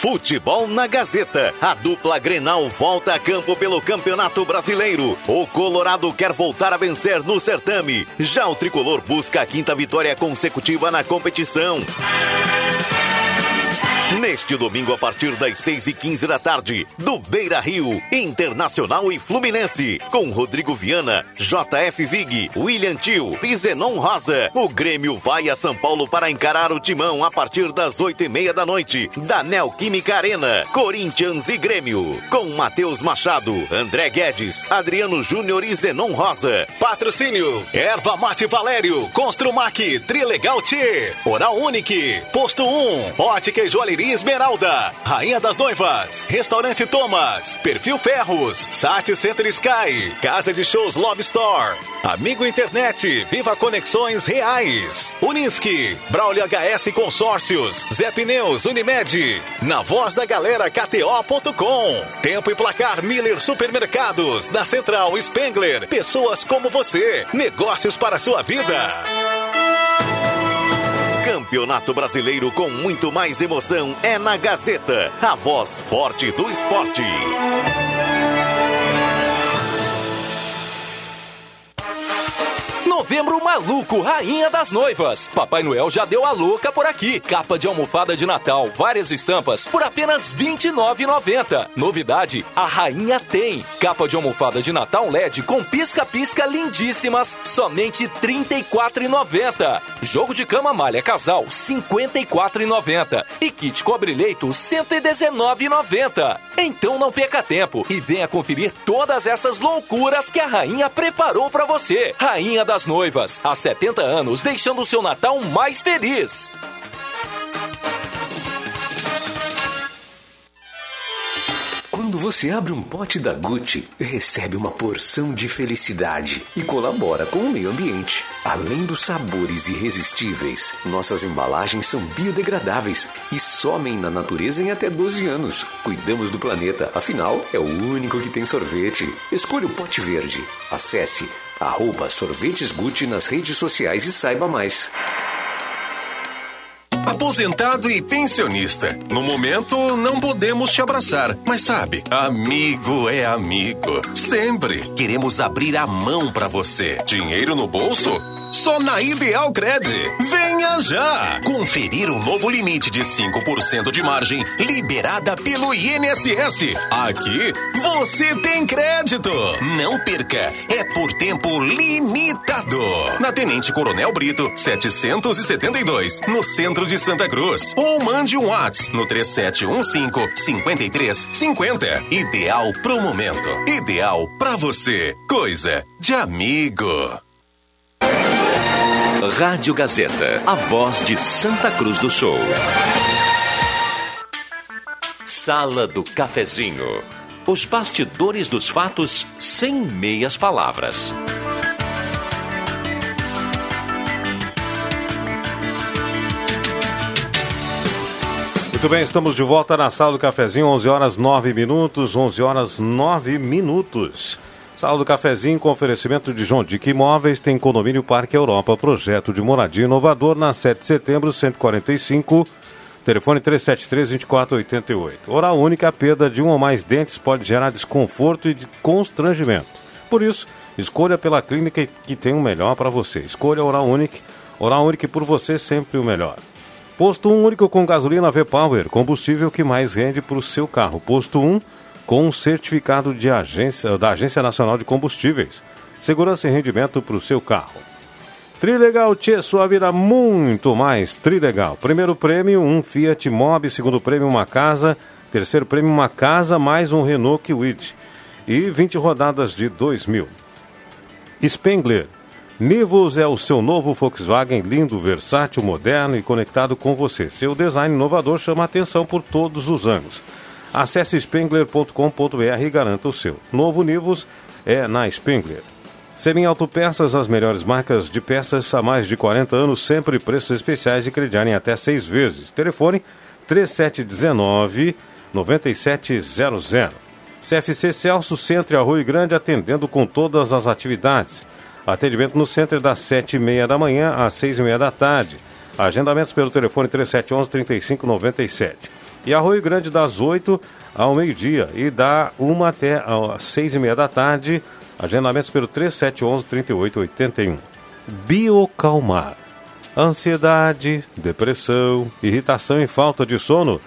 Futebol na Gazeta. A dupla Grenal volta a campo pelo Campeonato Brasileiro. O Colorado quer voltar a vencer no certame. Já o tricolor busca a quinta vitória consecutiva na competição. Neste domingo, a partir das 6 e 15 da tarde, do Beira Rio, Internacional e Fluminense, com Rodrigo Viana, JF Vig, William Tio e Zenon Rosa. O Grêmio vai a São Paulo para encarar o timão a partir das 8 e meia da noite, da Neoquímica Arena, Corinthians e Grêmio, com Matheus Machado, André Guedes, Adriano Júnior e Zenon Rosa. Patrocínio: Erva Mate Valério, Construmac, Trilegal T, Oral Unique, Posto 1, Ótica e Joalheria Esmeralda, Rainha das Noivas, Restaurante Thomas, Perfil Ferros, Sat Center Sky, Casa de Shows Love Store, Amigo Internet, Viva Conexões Reais, Unisque, Braulio HS Consórcios, Zé Pneus, Unimed, na voz da galera KTO.com, Tempo e Placar Miller Supermercados, na Central Spengler, pessoas como você, negócios para sua vida. Campeonato Brasileiro com muito mais emoção é na Gazeta, a voz forte do esporte. Novembro maluco, rainha das noivas. Papai Noel já deu a louca por aqui. Capa de almofada de Natal, várias estampas por apenas R$ 29,90. Novidade, a rainha tem. Capa de almofada de Natal LED com pisca-pisca lindíssimas, somente R$ 34,90. Jogo de cama malha casal, R$ 54,90. E kit cobre-leito, R$ 119,90. Então não perca tempo e venha conferir todas essas loucuras que a rainha preparou para você. Rainha das Noivas, há 70 anos, deixando o seu Natal mais feliz. Quando você abre um pote da Gucci, recebe uma porção de felicidade e colabora com o meio ambiente. Além dos sabores irresistíveis, nossas embalagens são biodegradáveis e somem na natureza em até 12 anos. Cuidamos do planeta, afinal, é o único que tem sorvete. Escolha o pote verde. Acesse arroba sorvetes Gucci nas redes sociais e saiba mais. Aposentado e pensionista. No momento, não podemos te abraçar, mas sabe, amigo é amigo. Sempre queremos abrir a mão para você. Dinheiro no bolso? Só na Ideal Cred. Venha já! Conferir o novo limite de 5% de margem liberada pelo INSS. Aqui você tem crédito. Não perca. É por tempo limitado. Na Tenente Coronel Brito, 772, no centro de Santa Cruz. Ou mande um WhatsApp no 3715-5350. Ideal pro momento. Ideal pra você. Coisa de amigo. Rádio Gazeta, a voz de Santa Cruz do Sul. Sala do Cafezinho. Os bastidores dos fatos sem meias palavras. Muito bem, estamos de volta na sala do cafezinho, 11 horas 9 minutos, 11 horas 9 minutos. Sala do cafezinho com oferecimento de João Dick Imóveis, tem condomínio Parque Europa, projeto de moradia inovador na 7 de setembro, 145, telefone 373-2488. Oral única, a perda de um ou mais dentes pode gerar desconforto e de constrangimento. Por isso, escolha pela clínica que tem o melhor para você. Escolha Oral Unique, Oral Unique por você sempre o melhor. Posto 1 único com gasolina V-Power, combustível que mais rende para o seu carro. Posto 1 com um certificado de agência, da Agência Nacional de Combustíveis. Segurança e rendimento para o seu carro. Trilegal Tchê, sua vida muito mais Trilegal. Primeiro prêmio, um Fiat Mobi. Segundo prêmio, uma casa. Terceiro prêmio, uma casa mais um Renault Kwid. E 20 rodadas de 2 mil. Spengler. Nivus é o seu novo Volkswagen lindo, versátil, moderno e conectado com você. Seu design inovador chama atenção por todos os anos. Acesse spengler.com.br e garanta o seu. Novo Nivus é na Spengler. Semin Autopeças, as melhores marcas de peças há mais de 40 anos, sempre preços especiais e crediarem até seis vezes. Telefone 3719 9700. CFC Celso Centro e Arroio Grande atendendo com todas as atividades. Atendimento no centro das 7h30 da manhã às 6h30 da tarde. Agendamentos pelo telefone 3711-3597. E Arroio Grande das 8 ao meio-dia e da 1 até às 6 e meia da tarde. Agendamentos pelo 3711-3881. Biocalmar. Ansiedade, depressão, irritação e falta de sono.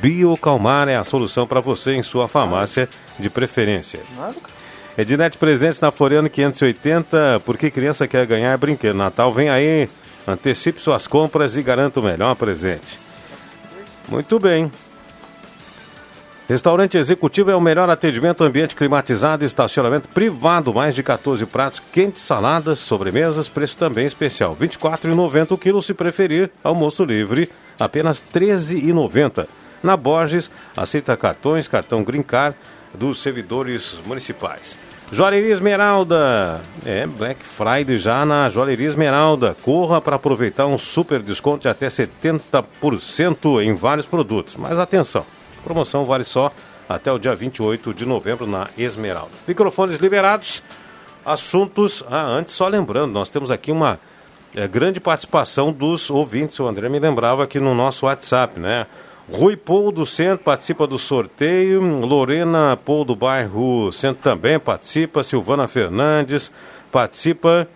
Biocalmar é a solução para você em sua farmácia de preferência. Ednet presentes na Floriano 580, porque criança quer ganhar brinquedo. Natal vem aí, antecipe suas compras e garanta o melhor presente. Muito bem. Restaurante Executivo é o melhor atendimento, ambiente climatizado, estacionamento privado, mais de 14 pratos quentes, saladas, sobremesas, preço também especial. R$ 24,90 o quilo se preferir, almoço livre, apenas R$ 13,90. Na Borges, aceita cartões, cartão Green Card dos servidores municipais. Joalheria Esmeralda. É, Black Friday já na Joalheria Esmeralda. Corra para aproveitar um super desconto de até 70% em vários produtos. Mas atenção, promoção vale só até o dia 28 de novembro na Esmeralda. Microfones liberados. Assuntos. Ah, antes, só lembrando, nós temos aqui uma é, grande participação dos ouvintes. O André me lembrava aqui no nosso WhatsApp, né? Rui Paul do Centro participa do sorteio. Lorena Paul do bairro Centro também participa. Silvana Fernandes participa.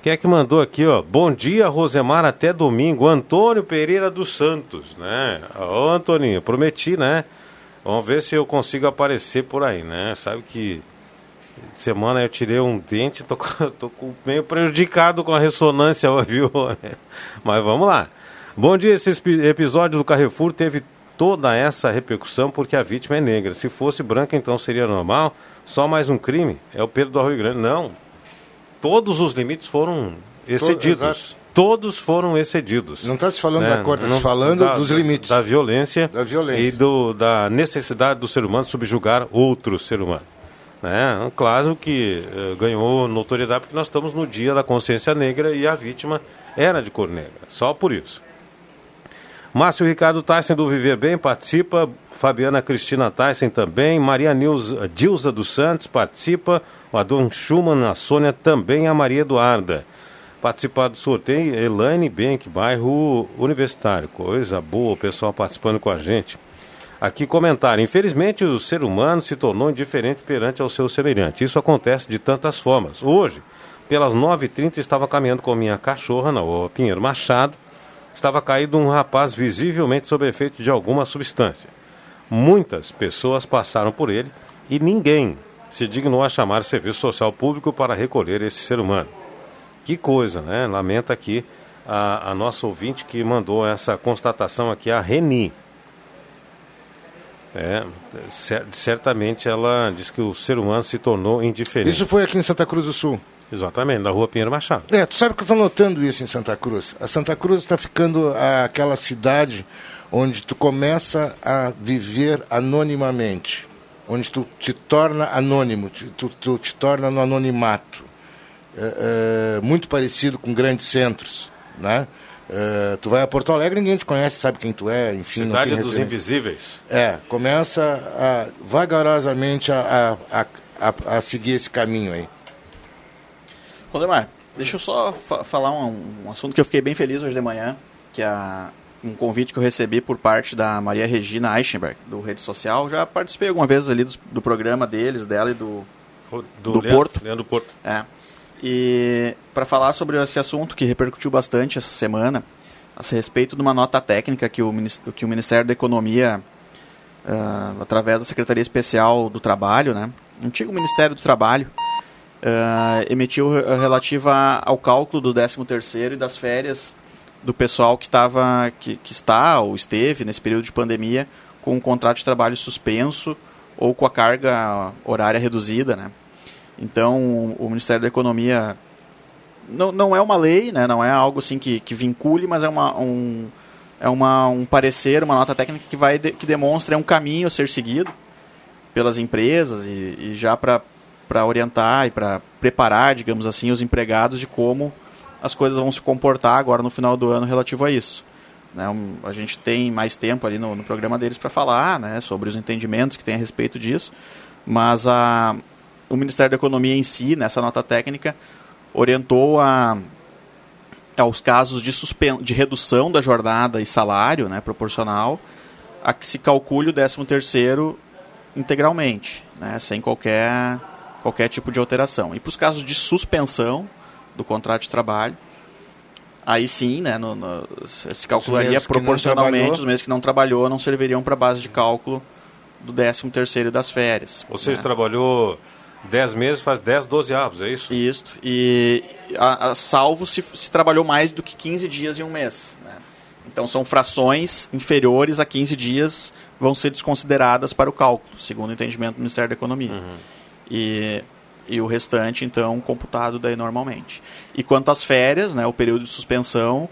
Quem é que mandou aqui, ó? Bom dia, Rosemar, até domingo. Antônio Pereira dos Santos, né? Ô, Antoninho, prometi, né? Vamos ver se eu consigo aparecer por aí, né? Sabe que semana eu tirei um dente, tô, tô meio prejudicado com a ressonância, viu? Mas vamos lá. Bom dia, esse episódio do Carrefour teve toda essa repercussão porque a vítima é negra. Se fosse branca, então seria normal. Só mais um crime? É o Pedro do Arroio Grande. Não. Todos os limites foram excedidos. Todos foram excedidos. Não está se falando né? da cor, está se falando da, dos limites. Da violência, da violência. e do, da necessidade do ser humano subjugar outro ser humano. Né? Claro que uh, ganhou notoriedade porque nós estamos no dia da consciência negra e a vítima era de cor negra. Só por isso. Márcio Ricardo Tyson do Viver Bem participa. Fabiana Cristina Tyson também. Maria Nilza, Dilza dos Santos participa. O Adon Schumann, a Sônia também. A Maria Eduarda. Participar do sorteio, Elaine Benck, bairro Universitário. Coisa boa, o pessoal participando com a gente. Aqui comentário. Infelizmente, o ser humano se tornou indiferente perante ao seu semelhante. Isso acontece de tantas formas. Hoje, pelas 9h30, estava caminhando com minha cachorra na Pinheiro Machado estava caído um rapaz visivelmente sob efeito de alguma substância. Muitas pessoas passaram por ele e ninguém se dignou a chamar o serviço social público para recolher esse ser humano. Que coisa, né? Lamenta aqui a, a nossa ouvinte que mandou essa constatação aqui, a Reni. É, certamente ela diz que o ser humano se tornou indiferente. Isso foi aqui em Santa Cruz do Sul. Exatamente, na rua Pinheiro Machado. É, tu sabe que eu estou notando isso em Santa Cruz. A Santa Cruz está ficando aquela cidade onde tu começa a viver anonimamente, onde tu te torna anônimo, tu, tu te torna no anonimato. É, é, muito parecido com grandes centros, né? É, tu vai a Porto Alegre, ninguém te conhece, sabe quem tu é, enfim. Cidade dos Invisíveis. É, começa a, vagarosamente a, a, a, a seguir esse caminho aí. Rosemar, deixa eu só fa falar um, um, assunto que eu fiquei bem feliz hoje de manhã, que é um convite que eu recebi por parte da Maria Regina Eichenberg, do Rede Social. Já participei alguma vez ali do, do programa deles, dela e do, do, do Leandro, Porto. Leandro Porto. É. E para falar sobre esse assunto que repercutiu bastante essa semana, a respeito de uma nota técnica que o, que o Ministério da Economia, uh, através da Secretaria Especial do Trabalho, né, antigo Ministério do Trabalho, uh, emitiu relativa ao cálculo do 13º e das férias do pessoal que, tava, que, que está ou esteve nesse período de pandemia com um contrato de trabalho suspenso ou com a carga horária reduzida, né? Então, o Ministério da Economia não, não é uma lei, né? Não é algo assim que, que vincule, mas é uma, um, é uma, um parecer, uma nota técnica que vai de, que demonstra um caminho a ser seguido pelas empresas e, e já para para orientar e para preparar, digamos assim, os empregados de como as coisas vão se comportar agora no final do ano relativo a isso. Né, um, a gente tem mais tempo ali no, no programa deles para falar né, sobre os entendimentos que tem a respeito disso, mas a, o Ministério da Economia em si, nessa nota técnica, orientou a, aos casos de, de redução da jornada e salário né, proporcional a que se calcule o 13 terceiro integralmente, né, sem qualquer, qualquer tipo de alteração. E para os casos de suspensão do contrato de trabalho, aí sim, né, no, no, se calcularia não proporcionalmente, os meses que não trabalhou não serviriam para base de cálculo do 13 terceiro das férias. Ou seja, né. trabalhou 10 meses, faz 10, 12 avos, é isso? Isso. E a, a- salvo se, se trabalhou mais do que 15 dias em um mês. né? Então são frações inferiores a 15 dias vão ser desconsideradas para o cálculo, segundo o entendimento do Ministério da Economia. E, e o restante, então, computado daí normalmente. E quanto às férias, né, o período de suspensão,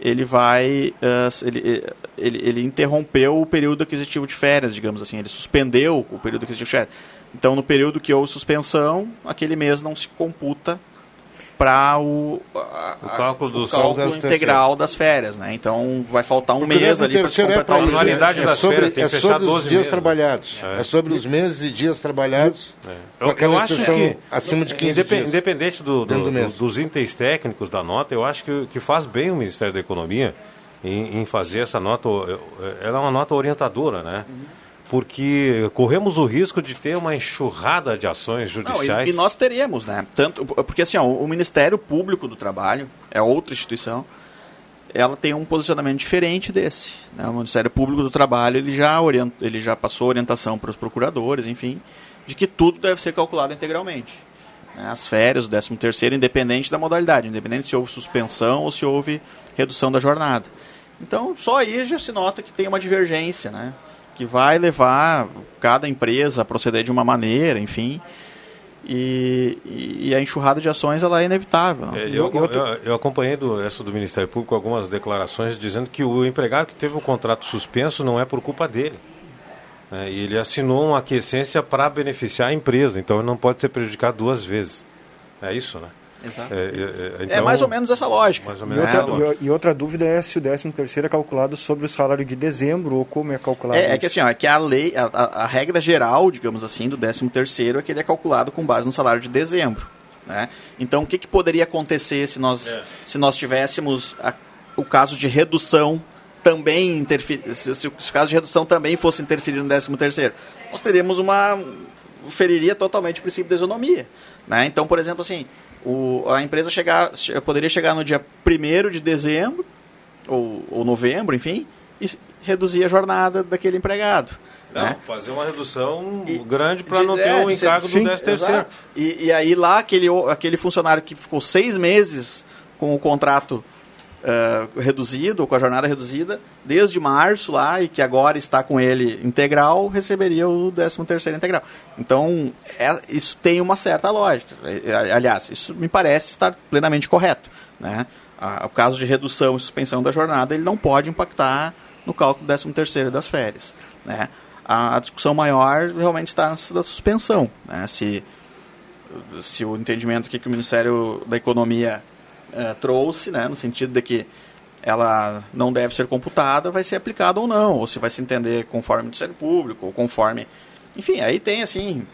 ele vai. eh, ele, ele, ele interrompeu o período aquisitivo de férias, digamos assim. Ele suspendeu o período aquisitivo de férias. Então, no período que houve suspensão, aquele mês não se computa para o, a- O cálculo o dos cálculo integral das férias, né? Então vai faltar um Porque o mês ali para se terceiro é completar o isso, mês. anualidade é das sobre, férias tem é que fechar sobre os 12 dias meses. trabalhados. É. É. sobre os meses e dias trabalhados. com Eu, eu acho que, acima de 15 indepen- dias. independente do, do- do do- mês. dos itens técnicos da nota, eu acho que, que faz bem o Ministério da Economia em, em fazer essa nota. Ela é uma nota orientadora, né? Porque corremos o risco de ter uma enxurrada de ações Não, judiciais. e, e nós teríamos, né? Tanto, porque assim, ó, o Ministério Público do Trabalho é outra instituição. Ela tem um posicionamento diferente desse. Né? O Ministério Público do Trabalho ele já, orienta, ele já passou orientação para os procuradores, enfim, de que tudo deve ser calculado integralmente. Né? As férias, o 13 terceiro, independente da modalidade, independente se houve suspensão ou se houve redução da jornada. Então, só aí já se nota que tem uma divergência, né? Que vai levar cada empresa a proceder de uma maneira, enfim. E, e- a enxurrada de ações ela é inevitável. não? É, eu, eu, eu acompanhei do, essa do Ministério Público algumas declarações dizendo que o empregado que teve o contrato suspenso não é por culpa dele. É, e ele assinou uma aquiescência para beneficiar a empresa, então ele não pode ser prejudicado duas vezes. É isso, né? Exato. É, é, é, é então- mais ou menos essa lógica. Mais ou E menos outra, essa lógica. e- e outra dúvida é se o 13 terceiro é calculado sobre o salário de dezembro ou como é calculado É, é que assim, ó, é que a lei, a, a- a regra geral, digamos assim, do 13 terceiro é que ele é calculado com base no salário de dezembro. Né? Então, o que, que poderia acontecer se nós, É. se nós tivéssemos a- o caso de redução também interferir, se, se o caso de redução também fosse interferir no 13 terceiro? Nós teríamos uma feriria totalmente o princípio da isonomia. Né? Então, por exemplo, assim, o, a empresa chegar, che- poderia chegar no dia 1 de dezembro, ou, ou novembro, enfim, e reduzir a jornada daquele empregado. Não, né? fazer uma redução grande para não ter é, o ser- encargo sim, do 13 terceiro. exato. E, e aí lá, aquele, aquele funcionário que ficou seis meses com o contrato ah, reduzido, ou com a jornada reduzida, desde março lá, e que agora está com ele integral, receberia o 13 terceiro integral. Então, é- isso tem uma certa lógica. É, é, Aliás, isso me parece estar plenamente correto. Né? A- o caso de redução e suspensão da jornada, ele não pode impactar no cálculo do 13 terceiro das férias. Né? A, discussão maior realmente está da suspensão. Né? Se, se o entendimento que, que o Ministério da Economia eh, trouxe, né, no sentido de que ela não deve ser computada, vai ser aplicada ou não, ou se vai se entender conforme o Ministério Público, ou conforme... Enfim, aí tem, assim,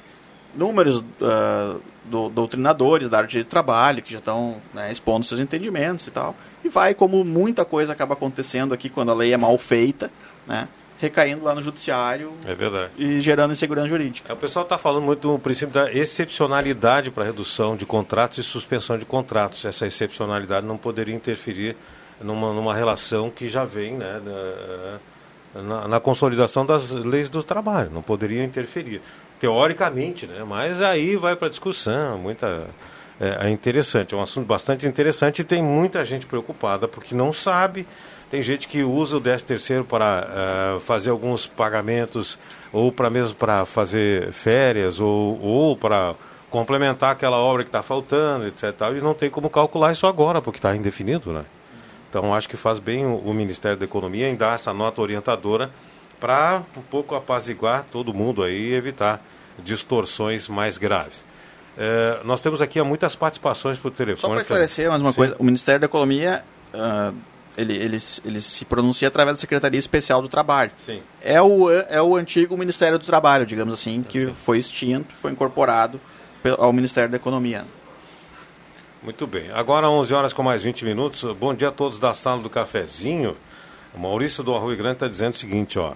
números ah, do, doutrinadores da área de trabalho que já estão né, expondo seus entendimentos e tal, e vai, como muita coisa acaba acontecendo aqui quando a lei é mal feita, né, recaindo lá no judiciário É verdade. e gerando insegurança jurídica. É, o pessoal está falando muito do princípio da excepcionalidade para redução de contratos e suspensão de contratos. Essa excepcionalidade não poderia interferir numa, numa relação que já vem né, na, na- consolidação das leis do trabalho. Não poderia interferir. Teoricamente, né? mas aí vai para discussão. Muita, é, é interessante, é um assunto bastante interessante e tem muita gente preocupada porque não sabe. Tem gente que usa o 13 terceiro para eh, fazer alguns pagamentos ou para mesmo para fazer férias ou, ou para complementar aquela obra que está faltando, etc. E não tem como calcular isso agora porque está indefinido, né? Então acho que faz bem o, o Ministério da Economia em dar essa nota orientadora para um pouco apaziguar todo mundo aí e evitar distorções mais graves. Eh, nós temos aqui muitas participações por telefone. Só para esclarecer mais uma Sim. coisa, o Ministério da Economia ah, ele, ele, ele se pronuncia através da Secretaria Especial do Trabalho. Sim. É o, é o antigo Ministério do Trabalho, digamos assim, que foi extinto, foi incorporado ao Ministério da Economia. Muito bem. Agora 11 horas com mais 20 minutos. Bom dia a todos da sala do cafezinho. O Maurício do Arroio Grande está dizendo o seguinte, ó.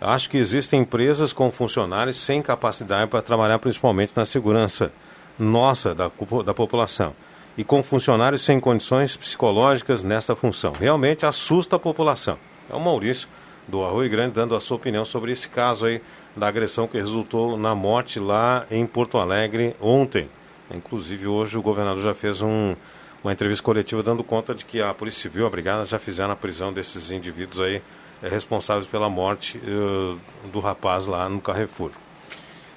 Acho que existem empresas com funcionários sem capacidade para trabalhar principalmente na segurança nossa, da, da população. E com funcionários sem condições psicológicas nessa função. Realmente assusta a população. É o Maurício do Arroio Grande dando a sua opinião sobre esse caso aí da agressão que resultou na morte lá em Porto Alegre ontem. Inclusive hoje o governador já fez um, uma entrevista coletiva dando conta de que a Polícia Civil, a Brigada, já fizeram a prisão desses indivíduos aí é, responsáveis pela morte uh, do rapaz lá no Carrefour.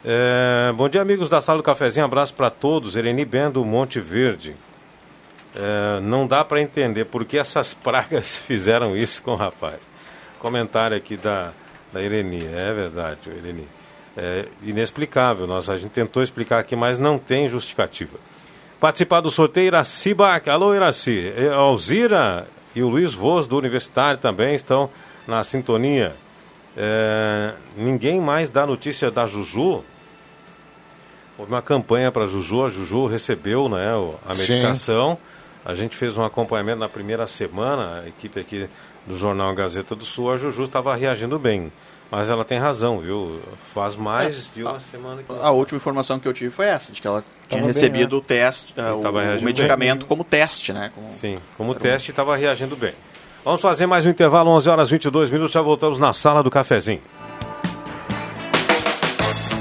É, bom dia, amigos da Sala do Cafezinho. Abraço para todos. Ereni Bendo, Monte Verde. É, não dá para entender por que essas pragas fizeram isso com o rapaz. Comentário aqui da, da Ereni. É verdade, Ereni. É inexplicável. Nós, a gente tentou explicar aqui, mas não tem justificativa. Participar do sorteio Iraci Bac. Alô, Iraci. A Alzira e o Luiz Voz do Universitário também estão na sintonia. É, ninguém mais dá notícia da Juju. Houve uma campanha para a Juju, a Juju recebeu né, a medicação. Sim. A gente fez um acompanhamento na primeira semana, a equipe aqui do jornal Gazeta do Sul, a Juju estava reagindo bem. Mas ela tem razão, viu? Faz mais é, de uma a, semana que. A última informação que eu tive foi essa, de que ela tinha bem, recebido né? o teste, uh, o, o medicamento bem. como teste, né? Como, Sim, como teste estava reagindo bem. Vamos fazer mais um intervalo, 11 horas 22 minutos, já voltamos na sala do cafezinho.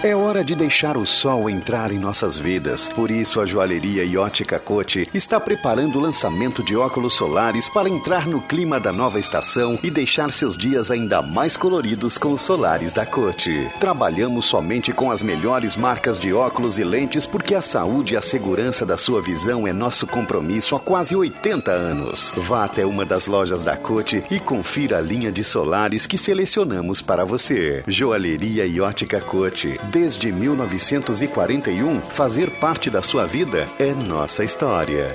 É hora de deixar o sol entrar em nossas vidas. Por isso, a joalheria Ótica Cote está preparando o lançamento de óculos solares para entrar no clima da nova estação e deixar seus dias ainda mais coloridos com os solares da Cote. Trabalhamos somente com as melhores marcas de óculos e lentes porque a saúde e a segurança da sua visão é nosso compromisso há quase 80 anos. Vá até uma das lojas da Cote e confira a linha de solares que selecionamos para você. Joalheria Ótica Cote Desde 1941, fazer parte da sua vida é nossa história.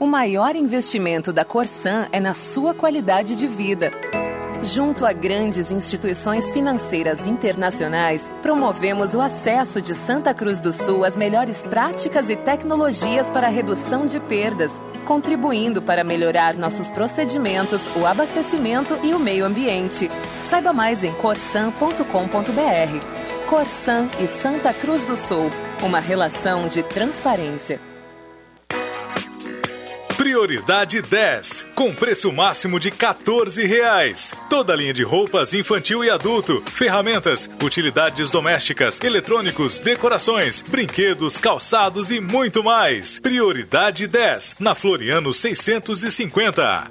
O maior investimento da Corsan é na sua qualidade de vida. Junto a grandes instituições financeiras internacionais, promovemos o acesso de Santa Cruz do Sul às melhores práticas e tecnologias para a redução de perdas, contribuindo para melhorar nossos procedimentos, o abastecimento e o meio ambiente. Saiba mais em corsan.com.br. Corsan e Santa Cruz do Sul, uma relação de transparência. Prioridade 10, com preço máximo de 14 reais. Toda linha de roupas infantil e adulto, ferramentas, utilidades domésticas, eletrônicos, decorações, brinquedos, calçados e muito mais. Prioridade 10, na Floriano 650.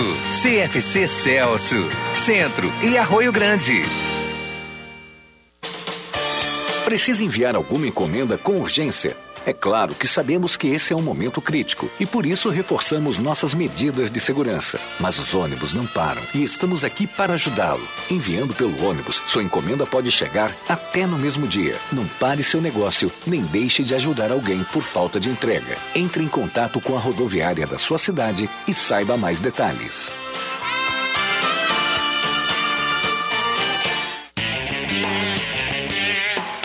CFC Celso, Centro e Arroio Grande. Precisa enviar alguma encomenda com urgência? É claro que sabemos que esse é um momento crítico e por isso reforçamos nossas medidas de segurança. Mas os ônibus não param e estamos aqui para ajudá-lo. Enviando pelo ônibus, sua encomenda pode chegar até no mesmo dia. Não pare seu negócio, nem deixe de ajudar alguém por falta de entrega. Entre em contato com a rodoviária da sua cidade e saiba mais detalhes.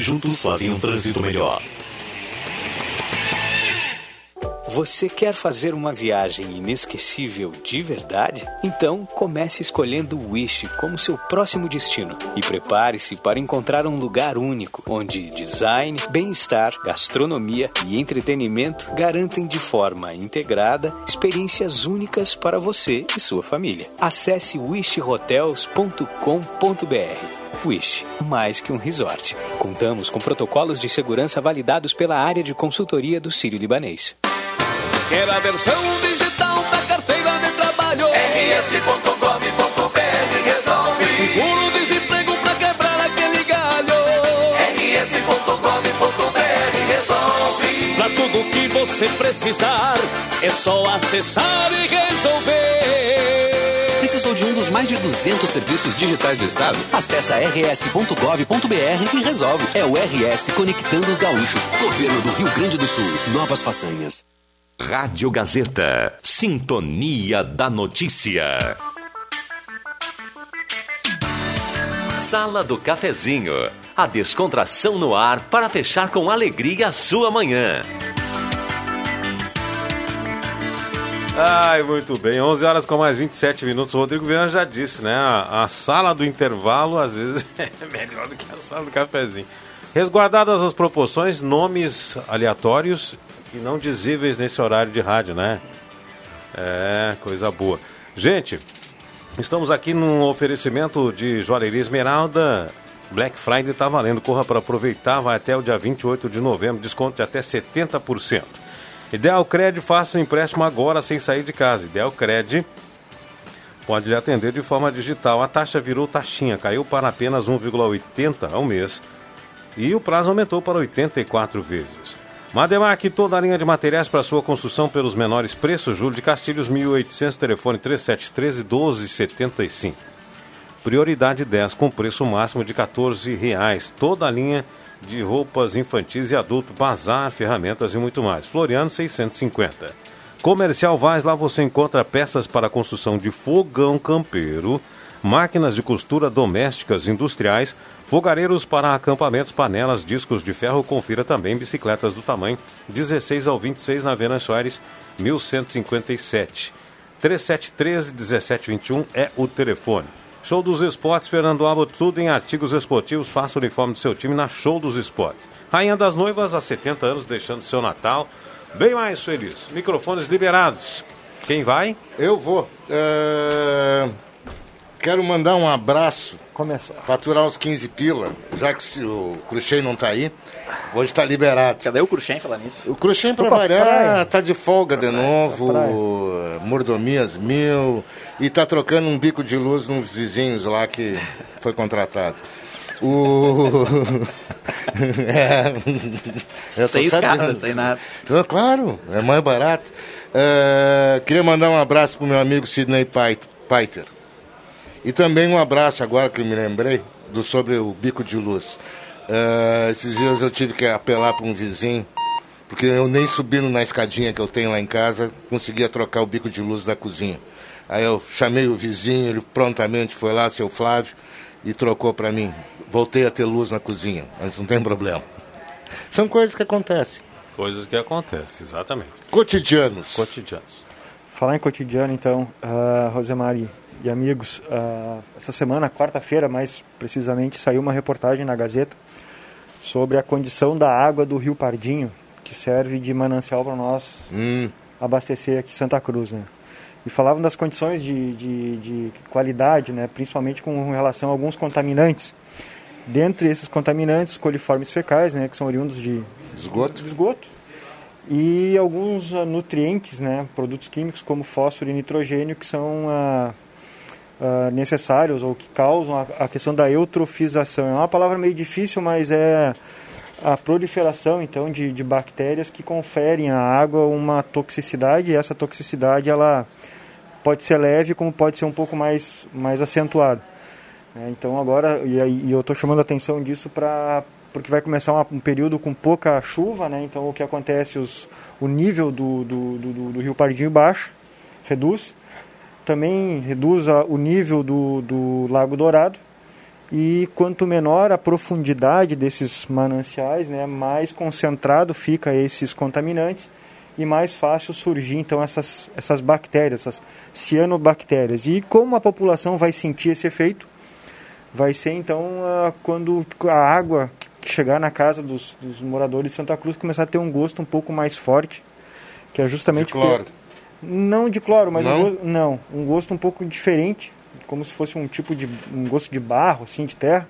juntos fazem um trânsito melhor. Você quer fazer uma viagem inesquecível de verdade? Então comece escolhendo o Wish como seu próximo destino e prepare-se para encontrar um lugar único onde design, bem-estar, gastronomia e entretenimento garantem de forma integrada experiências únicas para você e sua família. Acesse wishhotels.com.br. Wish, mais que um resort. Contamos com protocolos de segurança validados pela área de consultoria do Sírio Libanês. Quer a versão digital da carteira de trabalho? rs.gov.br resolve. Seguro-desemprego pra quebrar aquele galho? rs.gov.br resolve. Pra tudo que você precisar, é só acessar e resolver. Precisou de um dos mais de 200 serviços digitais do Estado? Acesse rs.gov.br e resolve. É o RS Conectando os Gaúchos. Governo do Rio Grande do Sul. Novas façanhas. Rádio Gazeta. Sintonia da Notícia. Sala do Cafezinho. A descontração no ar para fechar com alegria a sua manhã. Ai, muito bem. 11 horas com mais 27 minutos. O Rodrigo Viana já disse, né? A, sala do intervalo às vezes é melhor do que a sala do cafezinho. Resguardadas as proporções, nomes aleatórios e não dizíveis nesse horário de rádio, né? É, coisa boa. Gente, estamos aqui num oferecimento de Joalheria Esmeralda. Black Friday está valendo. Corra para aproveitar, vai até o dia 28 de novembro, desconto de até 70%. Ideal Cred, faça empréstimo agora sem sair de casa. Ideal Cred pode lhe atender de forma digital. A taxa virou taxinha, caiu para apenas 1,80 ao mês e o prazo aumentou para 84 vezes. Mademac, toda a linha de materiais para sua construção pelos menores preços. Júlio de Castilhos, 1800, telefone 3713 1275. Prioridade 10 com preço máximo de 14 reais. Toda a linha roupas infantis e adulto, bazar, ferramentas e muito mais. Floriano 650. Comercial Vaz, lá você encontra peças para construção de fogão campeiro, máquinas de costura domésticas industriais, fogareiros para acampamentos, panelas, discos de ferro. Confira também bicicletas do tamanho 16 ao 26 na Venan Soares 1157. 3713 1721 é o telefone. Show dos Esportes, Fernando Alba, tudo em artigos esportivos. Faça o uniforme do seu time na Show dos Esportes. Rainha das Noivas, há 70 anos, deixando seu Natal bem mais feliz. Microfones liberados. Quem vai? Eu vou. É... Quero mandar um abraço. Começa. Faturar uns 15 pila, já que o Cruxem não tá aí. Hoje tá liberado. Cadê o Cruxem falar nisso? O Cruxem, pra variar, praia. tá de folga de novo. Mordomias mil. E tá trocando um bico de luz nos vizinhos lá que foi contratado. O. é. Sem escada, sem nada. Ah, claro, é mais barato. É, queria mandar um abraço pro meu amigo Sidney Pait- Paiter. E também um abraço, agora que eu me lembrei, do sobre o bico de luz. É, esses dias eu tive que apelar para um vizinho, porque eu nem subindo na escadinha que eu tenho lá em casa, conseguia trocar o bico de luz da cozinha. Aí eu chamei o vizinho, ele prontamente foi lá, seu Flávio, e trocou para mim. Voltei a ter luz na cozinha, mas não tem problema. São coisas que acontecem. Coisas que acontecem, exatamente. Cotidianos. Cotidianos. Falar em cotidiano, então, uh, Rosemary e amigos, ah, essa semana, quarta-feira, mais precisamente, saiu uma reportagem na Gazeta sobre a condição da água do Rio Pardinho, que serve de manancial para nós abastecer aqui Santa Cruz, né? E falavam das condições de, de, de qualidade, né? principalmente com relação a alguns contaminantes. Dentre esses contaminantes, coliformes fecais, né? que são oriundos de esgoto. de esgoto e alguns ah, nutrientes, né, produtos químicos como fósforo e nitrogênio que são ah, uh, necessários ou que causam a, a, questão da eutrofização. É uma palavra meio difícil, mas é a proliferação então de, de bactérias que conferem à água uma toxicidade e essa toxicidade ela pode ser leve como pode ser um pouco mais, mais acentuada. É, então agora, e, e eu estou chamando a atenção disso para porque vai começar uma, um período com pouca chuva, né? então o que acontece, os, o nível do, do, do, do rio Pardinho baixa, reduz, também reduz o nível do, do Lago Dourado, e quanto menor a profundidade desses mananciais, né, mais concentrado fica esses contaminantes e mais fácil surgir então essas, essas bactérias, essas cianobactérias. E como a população vai sentir esse efeito? Vai ser então quando a água que chegar na casa dos, dos, moradores de Santa Cruz começar a ter um gosto um pouco mais forte, que é justamente... De cloro. Não de cloro, mas não? Um, gosto, não, um gosto um pouco diferente, como se fosse um tipo de um gosto de barro, assim, de terra,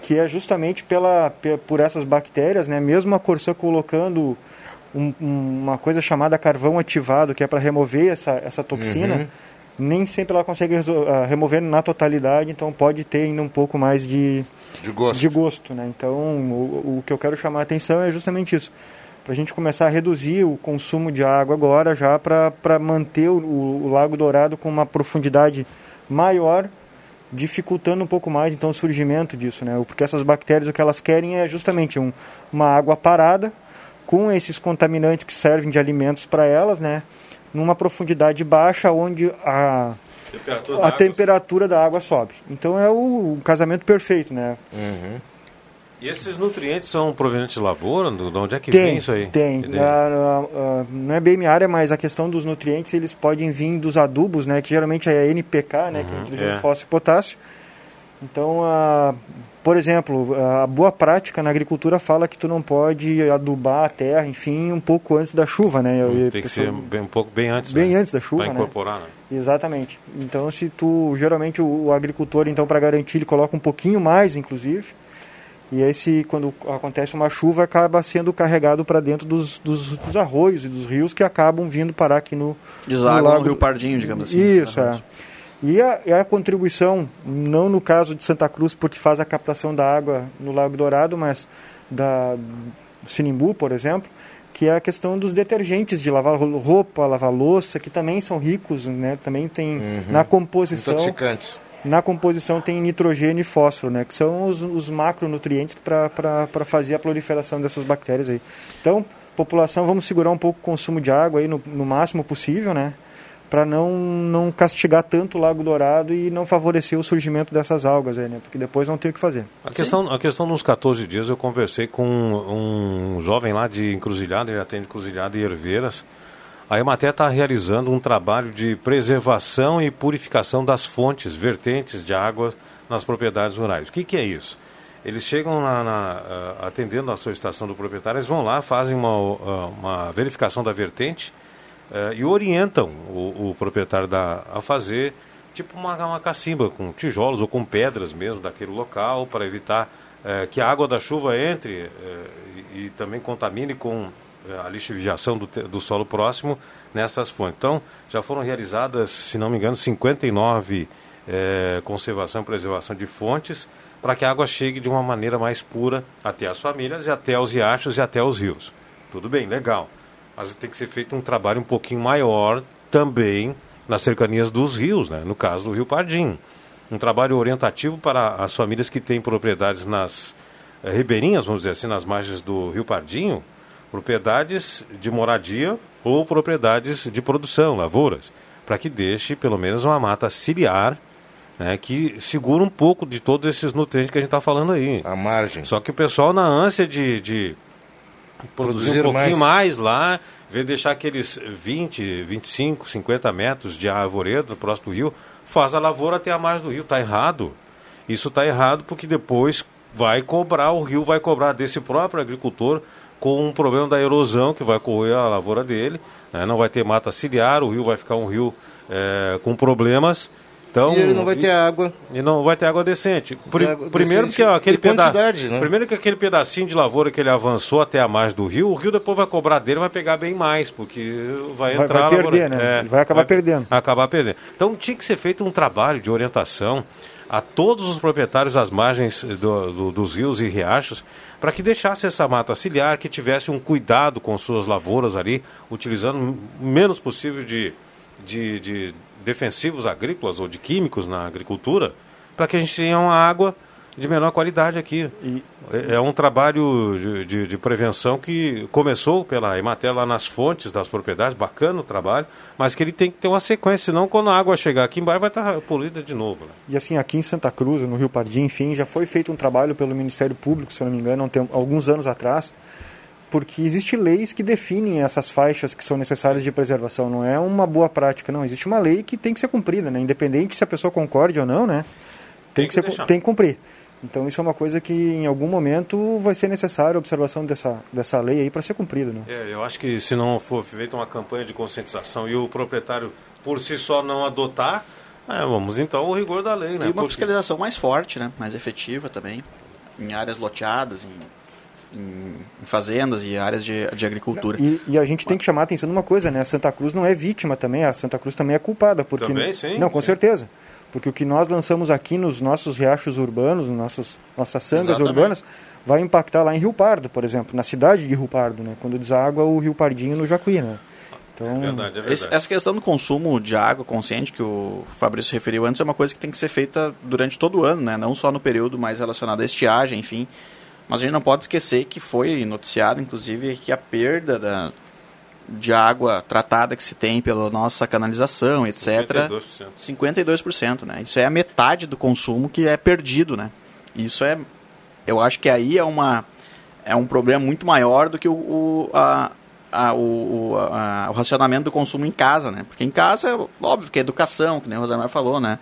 que é justamente pela, por essas bactérias, né? Mesmo a Corsã colocando um, uma coisa chamada carvão ativado, que é para remover essa, essa toxina, uhum. nem sempre ela consegue uh, remover na totalidade, então pode ter ainda um pouco mais de, de gosto. De gosto né? Então, o, o que eu quero chamar a atenção é justamente isso para a gente começar a reduzir o consumo de água agora, já para manter o, o, Lago Dourado com uma profundidade maior, dificultando um pouco mais então o surgimento disso, né? Porque essas bactérias o que elas querem é justamente um, uma água parada com esses contaminantes que servem de alimentos para elas, né? Numa profundidade baixa, onde a temperatura a temperatura da água sobe. Então é o, o casamento perfeito, né? Uhum. E esses nutrientes são provenientes de lavoura? De onde é que tem, vem isso aí? Tem. não é bem minha área, mas a questão dos nutrientes, eles podem vir dos adubos, né? Que geralmente é NPK, né? Uhum, que é nitrogênio, é. fósforo e potássio. Então, por exemplo, a boa prática na agricultura fala que tu não pode adubar a terra, enfim, um pouco antes da chuva, né? Eu, Tem que ser bem, um pouco bem antes. Bem né? antes da chuva, Para incorporar, né? né? Exatamente. Então, se tu, geralmente o, o agricultor, então, para garantir, ele coloca um pouquinho mais, inclusive, e esse, quando acontece uma chuva, acaba sendo carregado para dentro dos, dos, dos, arroios e dos rios que acabam vindo parar aqui no, Deságua no, lago. no Rio Pardinho, digamos assim. Isso, é. E a, a, contribuição, não no caso de Santa Cruz, porque faz a captação da água no Lago Dourado, mas da Sinimbu, por exemplo, que é a questão dos detergentes de lavar roupa, lavar louça, que também são ricos, né? Também tem uhum. na composição... Intoxicantes na composição tem nitrogênio e fósforo, né, que são os, os macronutrientes para fazer a proliferação dessas bactérias aí. Então, população, vamos segurar um pouco o consumo de água aí no, no máximo possível, né, para não, não castigar tanto o Lago Dourado e não favorecer o surgimento dessas algas aí, né, porque depois não tem o que fazer. A questão, a questão dos 14 dias, eu conversei com um, um jovem lá de Encruzilhada, ele atende Encruzilhada e Herveiras, a Ematé está realizando um trabalho de preservação e purificação das fontes, vertentes de água nas propriedades rurais. O que, que é isso? Eles chegam na, na, uh, atendendo a solicitação do proprietário, eles vão lá, fazem uma, uh, uma verificação da vertente uh, e orientam o, o, proprietário da, a fazer tipo uma, uma cacimba com tijolos ou com pedras mesmo daquele local para evitar que a água da chuva entre e, e também contamine com a lixiviação do, do solo próximo nessas fontes. Então, já foram realizadas, se não me engano, 59 é, conservação e preservação de fontes para que a água chegue de uma maneira mais pura até as famílias e até os riachos e até os rios. Tudo bem, legal. Mas tem que ser feito um trabalho um pouquinho maior também nas cercanias dos rios, né? no caso do Rio Pardim. Um trabalho orientativo para as famílias que têm propriedades nas é, ribeirinhas, vamos dizer assim, nas margens do Rio Pardinho, propriedades de moradia ou propriedades de produção, lavouras, para que deixe pelo menos uma mata ciliar né, que segura um pouco de todos esses nutrientes que a gente está falando aí. A margem. Só que o pessoal, na ânsia de, de produzir, produzir um pouquinho mais. mais lá, vem deixar aqueles 20, 25, 50 metros de arvoredo próximo do rio, faz a lavoura até a margem do rio. Está errado. Isso está errado porque depois vai cobrar, o rio vai cobrar desse próprio agricultor com um problema da erosão que vai corroer a lavoura dele, né? não vai ter mata ciliar, o rio vai ficar um rio é, com problemas Então, E ele não vai ter água. E não vai ter água decente. Pri- água primeiro decente que ó, aquele peda- né? primeiro que aquele pedacinho de lavoura que ele avançou até a margem do rio, o rio depois vai cobrar dele, vai pegar bem mais, porque vai Vai- entrar vai perder, lavoura- né? Ele vai acabar perdendo. Acabar perdendo. Então tinha que ser feito um trabalho de orientação a todos os proprietários das margens do- do- dos rios e riachos para que deixasse essa mata ciliar, que tivesse um cuidado com suas lavouras ali, utilizando o menos possível de, de, de defensivos agrícolas ou de químicos na agricultura, para que a gente tenha uma água de menor qualidade aqui. É é um trabalho de, de- de prevenção que começou pela Emater lá nas fontes das propriedades, bacana o trabalho, mas que ele tem que ter uma sequência, senão quando a água chegar aqui embaixo vai estar poluída de novo. né? E assim, aqui em Santa Cruz, no Rio Pardim, enfim, já foi feito um trabalho pelo Ministério Público, se eu não me engano, alguns anos atrás, porque existe leis que definem essas faixas que são necessárias de preservação. Não é uma boa prática, não. Existe uma lei que tem que ser cumprida, né? Independente se a pessoa concorde ou não, né? Tem, que, ser, deixar. tem que cumprir. Então isso é uma coisa que em algum momento vai ser necessária a observação dessa, dessa lei aí para ser cumprida, né? É, eu acho que se não for feita uma campanha de conscientização e o proprietário por si só não adotar, é, vamos então ao rigor da lei, né? E uma Porque- fiscalização mais forte, né? mais efetiva também, em áreas loteadas, em, em- em fazendas e áreas de, de agricultura. E, e a gente tem que chamar a atenção de uma coisa, né? A Santa Cruz não é vítima também, a Santa Cruz também é culpada. Porque, Também, sim, Não, com sim. certeza. Porque o que nós lançamos aqui nos nossos riachos urbanos, nos nossos, nossas sangas Exatamente. urbanas, vai impactar lá em Rio Pardo, por exemplo, na cidade de Rio Pardo, né? Quando deságua o Rio Pardinho no Jacuí, né? Então, Esse- essa questão do consumo de água consciente que o Fabrício referiu antes é uma coisa que tem que ser feita durante todo o ano, né? não só no período mais relacionado à estiagem, enfim. Mas a gente não pode esquecer que foi noticiado, inclusive, que a perda da, de água tratada que se tem pela nossa canalização, etc. 52%. 52%, né? Isso é a metade do consumo que é perdido, né? Isso é, eu acho que aí é uma é um problema muito maior do que o, o, a, a- o, a- o racionamento do consumo em casa, né? Porque em casa, é óbvio que é educação, que nem o Rosemar falou, né?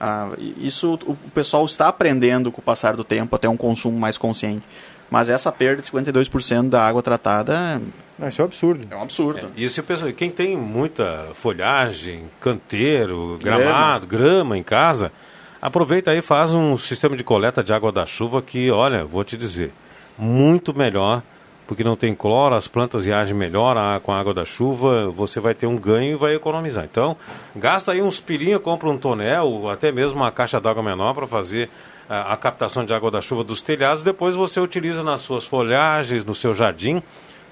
Ah, isso o pessoal está aprendendo com o passar do tempo a ter um consumo mais consciente. Mas essa perda de 52% da água tratada Não, isso é um absurdo. é um absurdo. E se o pessoal, quem tem muita folhagem, canteiro, gramado, grama em casa, aproveita aí e faz um sistema de coleta de água da chuva que, olha, vou te dizer, muito melhor, porque não tem cloro, as plantas reagem melhor a- com a água da chuva, você vai ter um ganho e vai economizar. Então, gasta aí uns pirinhos, compra um tonel, ou até mesmo uma caixa d'água menor para fazer a, a captação de água da chuva dos telhados, depois você utiliza nas suas folhagens, no seu jardim,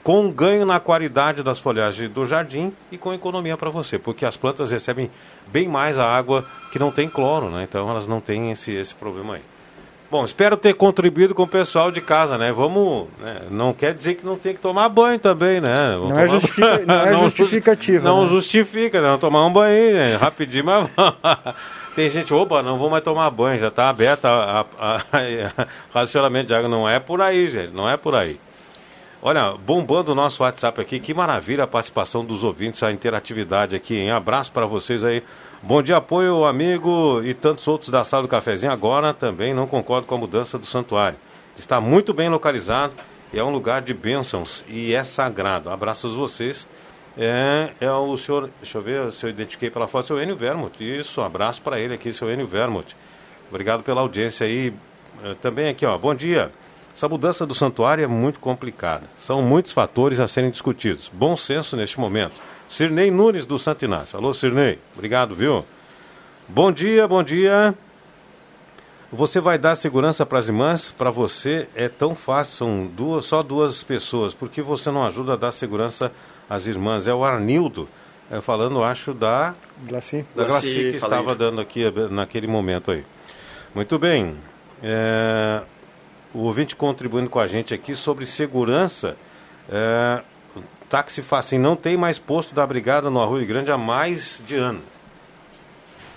com um ganho na qualidade das folhagens do jardim e com economia para você, porque as plantas recebem bem mais a água que não tem cloro, né? Então elas não têm esse, esse problema aí. Bom, espero ter contribuído com o pessoal de casa, né? Vamos. né? Não quer dizer que não tem que tomar banho também, né? Não é, justifica- não é Não justificativa. Não né? justifica, não tomar um banho, né? rapidinho, mas vamos. Tem gente, opa, não vou mais tomar banho, já está aberto a, a, a- racionamento de água. Não é por aí, gente, não é por aí. Olha, bombando o nosso WhatsApp aqui, que maravilha a participação dos ouvintes, a interatividade aqui, hein? Abraço para vocês aí. Bom dia, apoio, amigo e tantos outros da sala do cafezinho. Agora também não concordo com a mudança do santuário. Está muito bem localizado, é um lugar de bênçãos e é sagrado. Abraços vocês. É, é o senhor, deixa eu ver se eu identifiquei pela foto, seu Enio Vermut. Isso, um abraço para ele aqui, seu Enio Vermut. Obrigado pela audiência aí. Eh, Também aqui, ó, bom dia. Essa mudança do santuário é muito complicada. São muitos fatores a serem discutidos. Bom senso neste momento. Cirnei Nunes do Santo Inácio. Alô, Cirnei. Obrigado, viu? Bom dia, bom dia. Você vai dar segurança para as irmãs? Para você é tão fácil, são duas, só duas pessoas. Por que você não ajuda a dar segurança às irmãs? É o Arnildo, é, falando, acho, da Glaci. da Glaci Glaci que estava dando aqui eh, naquele momento aí. Muito bem. É, o ouvinte contribuindo com a gente aqui sobre segurança. É, o táxi assim, não tem mais posto da brigada no Arroio Grande há mais de ano.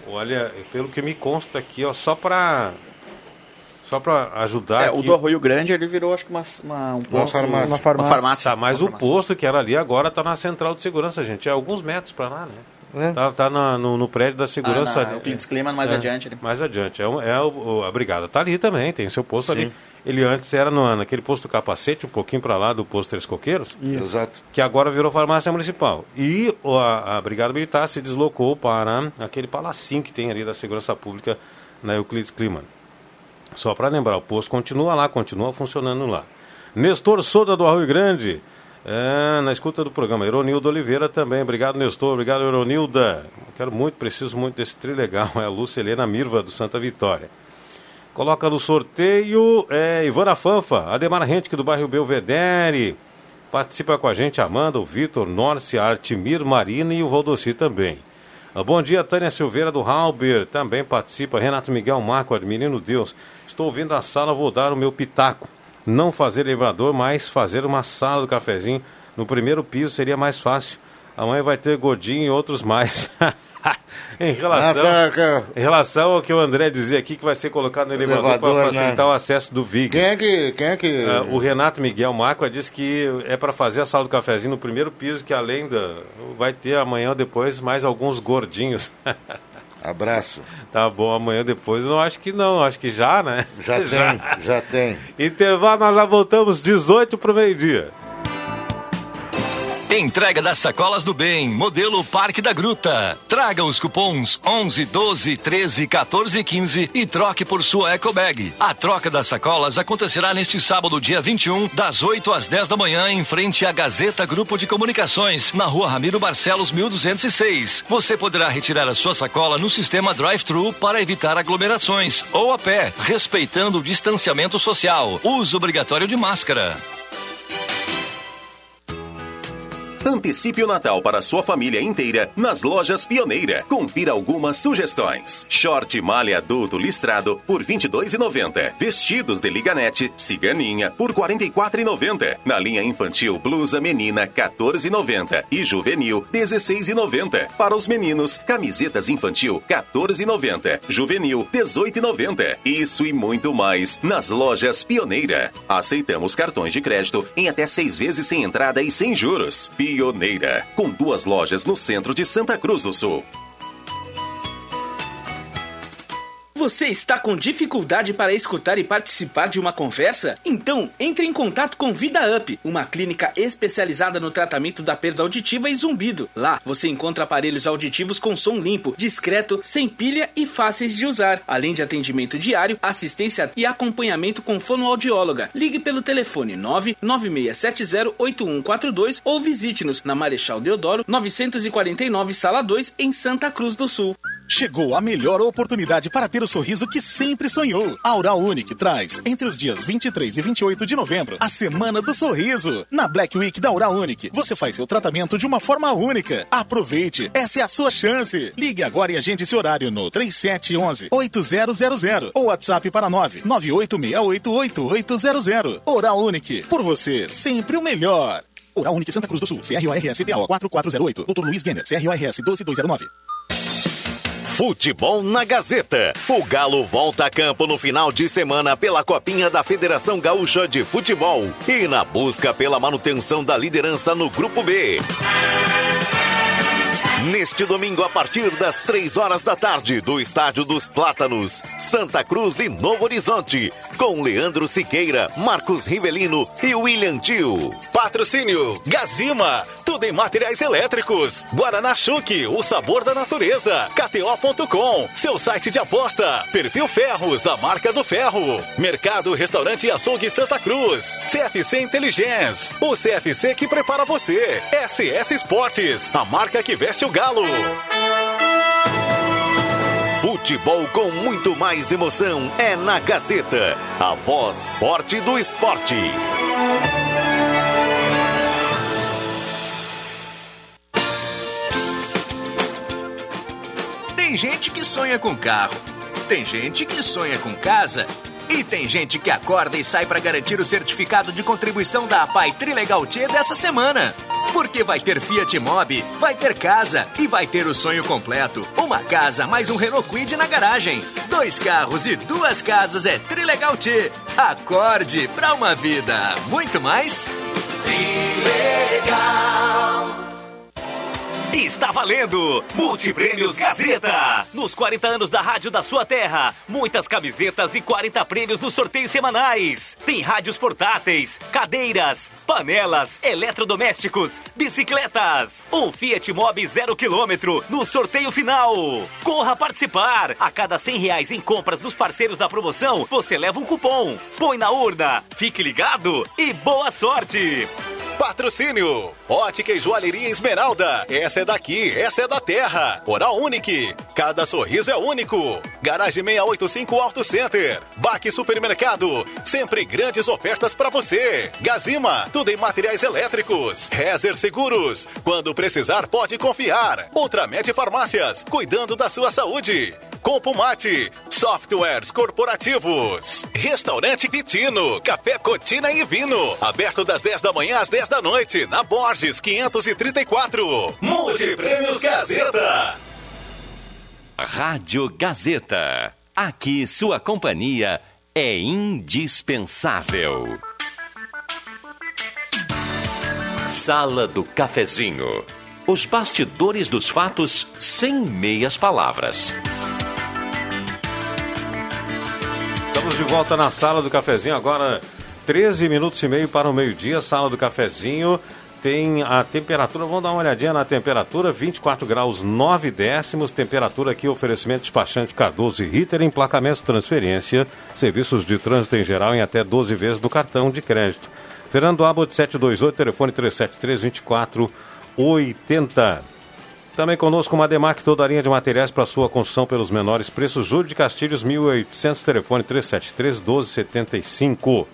Olha, pelo que me consta aqui, ó, só para só para ajudar É, aqui. o do Arroio Grande ele virou acho que uma, uma, um posto, farmácia. Uma farmácia. Uma farmácia. Tá, mas Uma o farmácia. posto que era ali agora tá na central de segurança, gente. É alguns metros para lá, né? É. Tá, tá na- no, no prédio da segurança. Ah, na- o Clintz Kliman mais adiante ali. Mais adiante. É, um- é o, o- a brigada tá ali também, tem seu posto Sim. ali. Ele antes era no, naquele posto do capacete, um pouquinho para lá do posto Três Coqueiros. Exato. Que agora virou farmácia municipal. E o- a, a Brigada Militar se deslocou para aquele palacinho que tem ali da Segurança Pública na Euclides Kliman. Só para lembrar, o posto continua lá, continua funcionando lá. Nestor Soda do Arroio Grande, é, na escuta do programa. Eronilda Oliveira também. Obrigado, Nestor. Obrigado, Eronilda. Quero muito, preciso muito desse trilegal. É a Lúcia Helena Mirva do Santa Vitória. Coloca no sorteio é, Ivana Fanfa, Ademar Rentke do bairro Belvedere. Participa com a gente Amanda, o Vitor, Norce, a Artimir, Marina e o Valdossi também. Ah, Bom dia, Tânia Silveira do Halber, também participa. Renato Miguel Marco, Menino Deus. Estou ouvindo a sala, vou dar o meu pitaco. Não fazer elevador, mas fazer uma sala do cafezinho. No primeiro piso seria mais fácil. Amanhã vai ter Godinho e outros mais. em, relação, Ah, cara. em relação ao que o André dizia aqui, que vai ser colocado no elevador, Elevador, para né? facilitar o acesso do VIG. Quem é que. Quem é que... Ah, o Renato Miguel Marco disse que é para fazer a sala do cafezinho no primeiro piso, que além da. Vai ter amanhã ou depois mais alguns gordinhos. Abraço. Tá bom, amanhã depois eu acho que não, acho que já, né? Já tem, já tem. Intervalo, nós já voltamos 18 para o meio-dia. Entrega das sacolas do bem, modelo Parque da Gruta. Traga os cupons 11, 12, 13, 14 e 15 e troque por sua EcoBag. A troca das sacolas acontecerá neste sábado, dia 21, das 8 às 10 da manhã, em frente à Gazeta Grupo de Comunicações, na rua Ramiro Barcelos, 1206. Você poderá retirar a sua sacola no sistema drive-thru para evitar aglomerações ou a pé, respeitando o distanciamento social. Uso obrigatório de máscara. Antecipe o Natal para sua família inteira nas lojas Pioneira. Confira algumas sugestões. Short malha adulto listrado por R$ 22,90. Vestidos de liganete, ciganinha por R$ 44,90. Na linha infantil, blusa menina R$ 14,90 e juvenil R$ 16,90. Para os meninos, camisetas infantil R$ 14,90. Juvenil R$ 18,90. Isso e muito mais nas lojas Pioneira. Aceitamos cartões de crédito em até seis vezes sem entrada e sem juros. Com duas lojas no centro de Santa Cruz do Sul. Você está com dificuldade para escutar e participar de uma conversa? Então, entre em contato com Vida Up, uma clínica especializada no tratamento da perda auditiva e zumbido. Lá, você encontra aparelhos auditivos com som limpo, discreto, sem pilha e fáceis de usar, além de atendimento diário, assistência e acompanhamento com fonoaudióloga. Ligue pelo telefone 996708142 ou visite-nos na Marechal Deodoro, 949, Sala 2, em Santa Cruz do Sul. Chegou a melhor oportunidade para ter o sorriso que sempre sonhou. A Oral Unique traz, entre os dias 23 e 28 de novembro, a Semana do Sorriso. Na Black Week da Oral Unique, você faz seu tratamento de uma forma única. Aproveite, essa é a sua chance. Ligue agora e agende esse horário no 3711-8000 ou WhatsApp para 998688800. Oral Unique, por você, sempre o melhor. Oral Unique Santa Cruz do Sul, CRORS PAO 4408, Dr. Luiz Guener, CRORS 12209. Futebol na Gazeta. O Galo volta a campo no final de semana pela Copinha da Federação Gaúcha de Futebol e na busca pela manutenção da liderança no Grupo B. Neste domingo, a partir das três horas da tarde, do Estádio dos Plátanos, Santa Cruz e Novo Horizonte, com Leandro Siqueira, Marcos Rivelino e William Tio. Patrocínio Gazima, tudo em materiais elétricos. Guaraná Chuque, o sabor da natureza. KTO.com, seu site de aposta. Perfil Ferros, a marca do ferro. Mercado, restaurante e açougue Santa Cruz. CFC Inteligência, o CFC que prepara você. SS Esportes, a marca que veste o galo. Futebol com muito mais emoção é na Gazeta, a voz forte do esporte. Tem gente que sonha com carro, tem gente que sonha com casa e tem gente que acorda e sai para garantir o certificado de contribuição da APAI Trilegal T dessa semana. Porque vai ter Fiat Mobi, vai ter casa e vai ter o sonho completo. Uma casa mais um Renault Kwid na garagem. Dois carros e duas casas é Trilegal T. Acorde pra uma vida muito mais. Trilegal. Está valendo! Multiprêmios Gazeta! Nos 40 anos da rádio da sua terra, muitas camisetas e 40 prêmios nos sorteios semanais. Tem rádios portáteis, cadeiras, panelas, eletrodomésticos, bicicletas. Um Fiat Mobi zero quilômetro no sorteio final. Corra participar! A cada 100 reais em compras dos parceiros da promoção, você leva um cupom. Põe na urna, fique ligado e boa sorte! Patrocínio. Ótica e Joalheria Esmeralda. Essa é daqui, essa é da terra. Oral Unique. Cada sorriso é único. Garagem 685 Auto Center. Baque Supermercado. Sempre grandes ofertas para você. Gazima. Tudo em materiais elétricos. Rezer Seguros. Quando precisar, pode confiar. Ultramed Farmácias. Cuidando da sua saúde. Compumate, softwares corporativos, restaurante Vitino, café Cotina e Vino, aberto das 10 da manhã às 10 da noite, na Borges 534. Multiprêmios Gazeta. Rádio Gazeta. Aqui sua companhia é indispensável. Sala do Cafezinho. Os bastidores dos fatos sem meias palavras. Estamos de volta na sala do cafezinho, agora 13 minutos e meio para o meio-dia. Sala do cafezinho tem a temperatura, vamos dar uma olhadinha na temperatura: 24 graus 9 décimos. Temperatura aqui, oferecimento despachante Cardoso e Ritter, emplacamento, transferência, serviços de trânsito em geral em até 12 vezes do cartão de crédito. Fernando Abbott 728, telefone 373 2480. Também conosco uma Demac, toda a linha de materiais para sua construção pelos menores preços. Júlio de Castilhos, 1800, telefone 373 1275.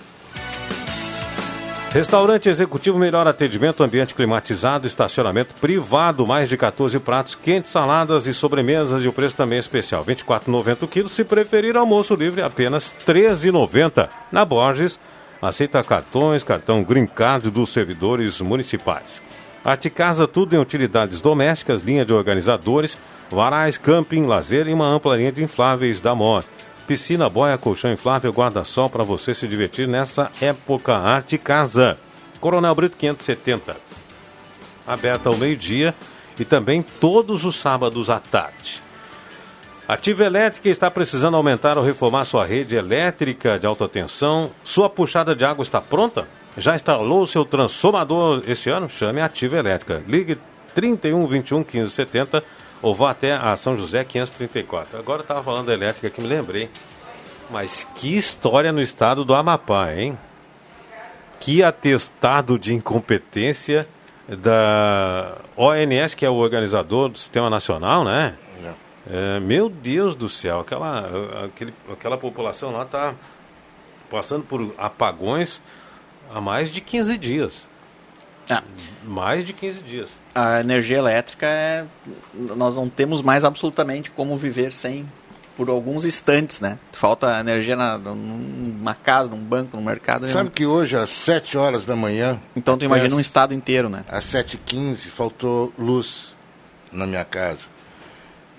Restaurante executivo, melhor atendimento, ambiente climatizado, estacionamento privado, mais de 14 pratos quentes, saladas e sobremesas e o preço também é especial, R$ 24,90 o quilo. Se preferir, almoço livre, apenas R$ 13,90. Na Borges, aceita cartões, cartão Green Card dos servidores municipais. Arte Casa, tudo em utilidades domésticas, linha de organizadores, varais, camping, lazer e uma ampla linha de infláveis da MOR. Piscina, boia, colchão inflável, guarda-sol para você se divertir nessa época. Arte Casa. Coronel Brito 570. Aberta ao meio-dia e também todos os sábados à tarde. Ativa Elétrica está precisando aumentar ou reformar sua rede elétrica de alta tensão. Sua puxada de água está pronta? Já instalou seu transformador este ano? Chame a Ativa Elétrica. Ligue 31 21 15 70 ou vá até a São José 534. Agora eu estava falando da elétrica que me lembrei. Mas que história no estado do Amapá, hein? Que atestado de incompetência da ONS, que é o organizador do Sistema Nacional, né? É, meu Deus do céu, aquela, aquele, aquela população lá está passando por apagões há mais de 15 dias. Ah. Mais de 15 dias. A energia elétrica é. Nós não temos mais absolutamente como viver sem por alguns instantes, né? Falta energia na, numa casa, num banco, no mercado. Sabe que hoje, às 7 horas da manhã. Então tu imagina um estado inteiro, né? Às 7h15 faltou luz na minha casa.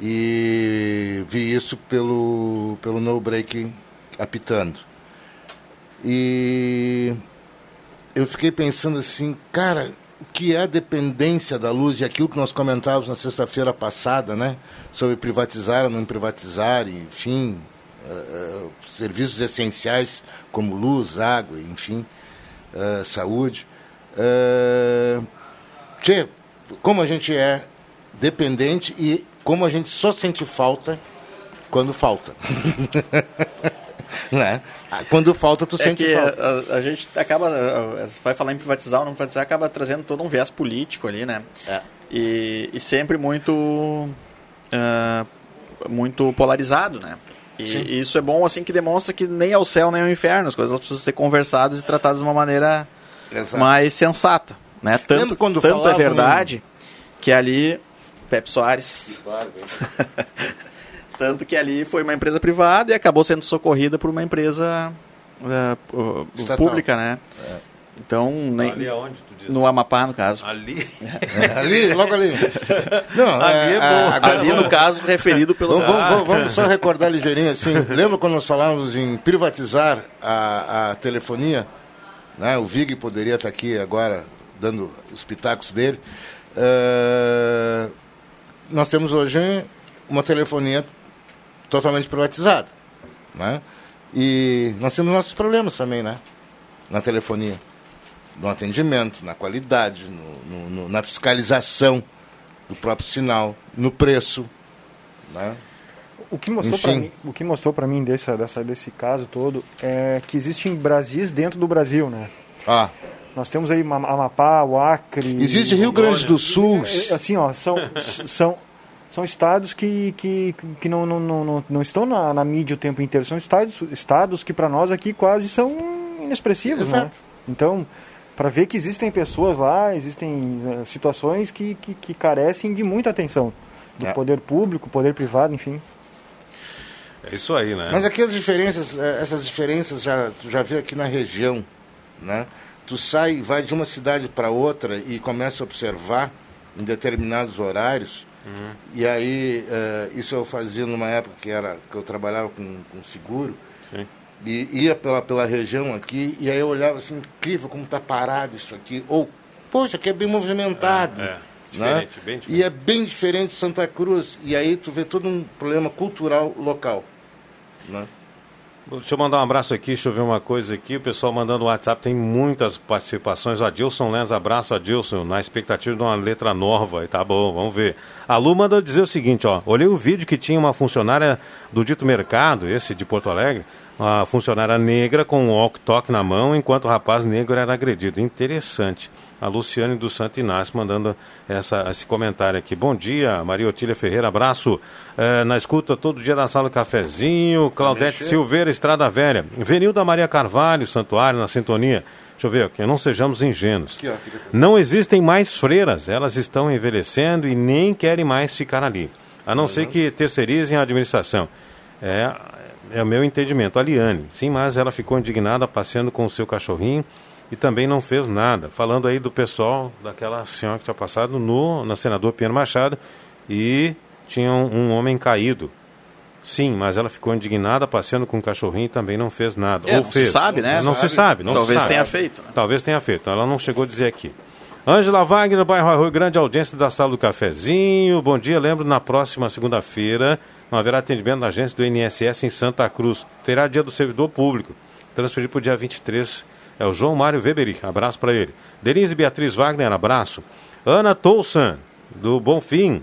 E vi isso pelo, pelo no break apitando. E eu fiquei pensando assim, cara, o que é a dependência da luz e aquilo que nós comentávamos na sexta-feira passada, né? Sobre privatizar ou não privatizar, enfim, uh, uh, serviços essenciais como luz, água, enfim, uh, saúde. Uh, tchê, como a gente é dependente e como a gente só sente falta quando falta. né? Quando falta, tu é sente que falta. A, a, gente acaba, vai falar em privatizar ou não privatizar, acaba trazendo todo um viés político ali, né? É. E, e sempre muito, uh, muito polarizado, né? E, e, isso é bom, assim, que demonstra que nem é o céu nem é o inferno. As coisas precisam ser conversadas e tratadas de uma maneira Exato. mais sensata, né? Tanto, quando tanto é verdade que ali... Pepe Soares... Tanto que ali foi uma empresa privada e acabou sendo socorrida por uma empresa uh, pública, né? É. Então, nem, Ali aonde tu diz? no Amapá, no caso. Ali? É, ali, logo ali. Não, Ali é bom. agora Ali, no caso, referido pelo... Vamos, vamos, vamos, vamos só recordar ligeirinho assim. Lembra quando nós falávamos em privatizar a, a telefonia? Né? O Vig poderia estar aqui agora dando os pitacos dele. eh, nós temos hoje uma telefonia totalmente privatizada. Né? E nós temos nossos problemas também, né? Na telefonia. No atendimento, na qualidade, no, no- no- na fiscalização do próprio sinal, no preço. Né? O que mostrou para mim, o que mostrou para mim desse, dessa, desse caso todo é que existem Brasis dentro do Brasil, né? Ah. Nós temos aí Ma- Amapá, o Acre. Existe Rio Grande do Sul. É, Assim, ó, são, são, são estados que, que, que não, não, não, não- não estão na, na mídia o tempo inteiro. São estados, estados que para nós aqui quase são inexpressivos, né? Exato. Então, para ver que existem pessoas lá, existem eh, situações que, que, que carecem de muita atenção. Do É. poder público, poder privado, enfim. É isso aí, né? Mas aqui as diferenças, eh, essas diferenças já, tu já vê aqui na região, né? Tu sai, vai de uma cidade para outra e começa a observar em determinados horários. E aí, eh, isso eu fazia numa época que, era, que eu trabalhava com, com seguro. E ia pela, pela região aqui, e aí eu olhava assim, incrível como está parado isso aqui. Ou, poxa, aqui é bem movimentado. É, é. né? Diferente, bem diferente. E é bem diferente de Santa Cruz. E aí tu vê todo um problema cultural local. Né? Deixa eu mandar um abraço aqui, deixa eu ver uma coisa aqui. O pessoal mandando o WhatsApp, tem muitas participações. Adilson Lenz, abraço, Adilson, na expectativa de uma letra nova. Tá bom, vamos ver. A Lu mandou dizer o seguinte, ó. Olhei o vídeo que tinha uma funcionária do dito mercado, esse de Porto Alegre, uma funcionária negra com um walk-talk na mão, enquanto o rapaz negro era agredido. Interessante. A Luciane do Santo Inácio mandando essa, esse comentário aqui. Bom dia, Maria Otília Ferreira, abraço. Eh, na escuta todo dia da sala do cafezinho. Claudete Mexer. Silveira, Estrada Velha. Venilda Maria Carvalho, Santuário, na sintonia. Deixa eu ver aqui, não sejamos ingênuos. Não existem mais freiras, elas estão envelhecendo e nem querem mais ficar ali. A não ser que terceirizem a administração. É, é o meu entendimento. A Liane, sim, mas ela ficou indignada passeando com o seu cachorrinho e também não fez nada. Falando aí do pessoal, daquela senhora que tinha passado no, na senador Piano Machado e tinha um, um homem caído. Sim, mas ela ficou indignada passeando com o cachorrinho e também não fez nada. É, Ou não se fez. sabe, né? Não se sabe. Não Talvez se sabe. tenha feito, né? Talvez tenha feito. Ela não chegou a dizer aqui. Ângela Wagner, bairro Arroio Grande, audiência da sala do cafezinho. Bom dia, lembro, na próxima segunda-feira não haverá atendimento na agência do INSS em Santa Cruz. Terá dia do servidor público. Transferir para o dia 23. É o João Mário Weberi. Abraço para ele. Denise Beatriz Wagner, abraço. Ana Toussaint, do Bonfim.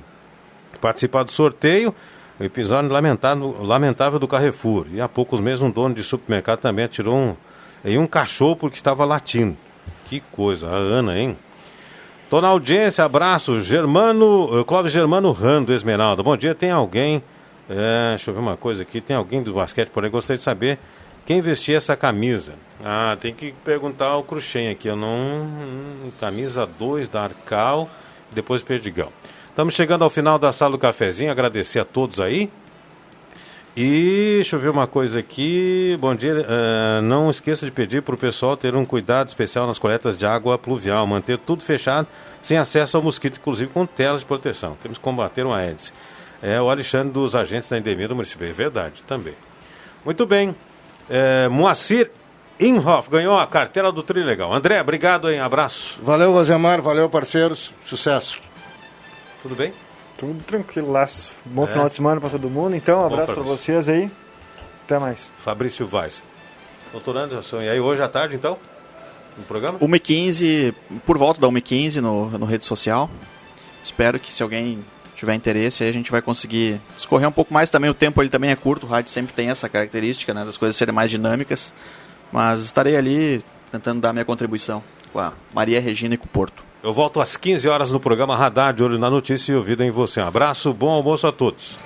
Participar do sorteio. O episódio lamentável, lamentável do Carrefour. E há poucos meses um dono de supermercado também atirou um, em um cachorro porque estava latindo. Que coisa, a Ana, hein? Tô na audiência, abraço. Germano, eh, Clóvis Germano Rando, Esmeralda. Bom dia, tem alguém. é, deixa eu ver uma coisa aqui. Tem alguém do basquete, porém gostaria de saber quem vestia essa camisa. Ah, tem que perguntar ao Cruxem aqui. Eu não. hum, camisa 2 da Arcal, depois Perdigão. Estamos chegando ao final da sala do cafezinho. Agradecer a todos aí. E deixa eu ver uma coisa aqui. Bom dia. eh, não esqueça de pedir para o pessoal ter um cuidado especial nas coletas de água pluvial. Manter tudo fechado, sem acesso ao mosquito, inclusive com telas de proteção. Temos que combater uma Aedes. É o Alexandre dos agentes da endemia do município. É verdade, também. Muito bem. É, Moacir Inhoff ganhou a cartela do Trilegal. André, obrigado, hein? Abraço. Valeu, Rosemar. Valeu, parceiros. Sucesso. Tudo bem? Tudo tranquilaço. Bom É. final de semana para todo mundo. Então, um abraço para vocês aí. Até mais. Fabrício Vaz. Doutor Anderson, e aí hoje à tarde, então? No programa? 1h15, por volta da 1h15 no, no rede social. Espero que se alguém tiver interesse, aí a gente vai conseguir escorrer um pouco mais também. O tempo ele também é curto, o rádio sempre tem essa característica, né, das coisas serem mais dinâmicas. Mas estarei ali tentando dar minha contribuição com a Maria Regina e com o Porto. Eu volto às 15 horas no programa Radar de Olho na Notícia e ouvido em você. Um abraço, bom almoço a todos.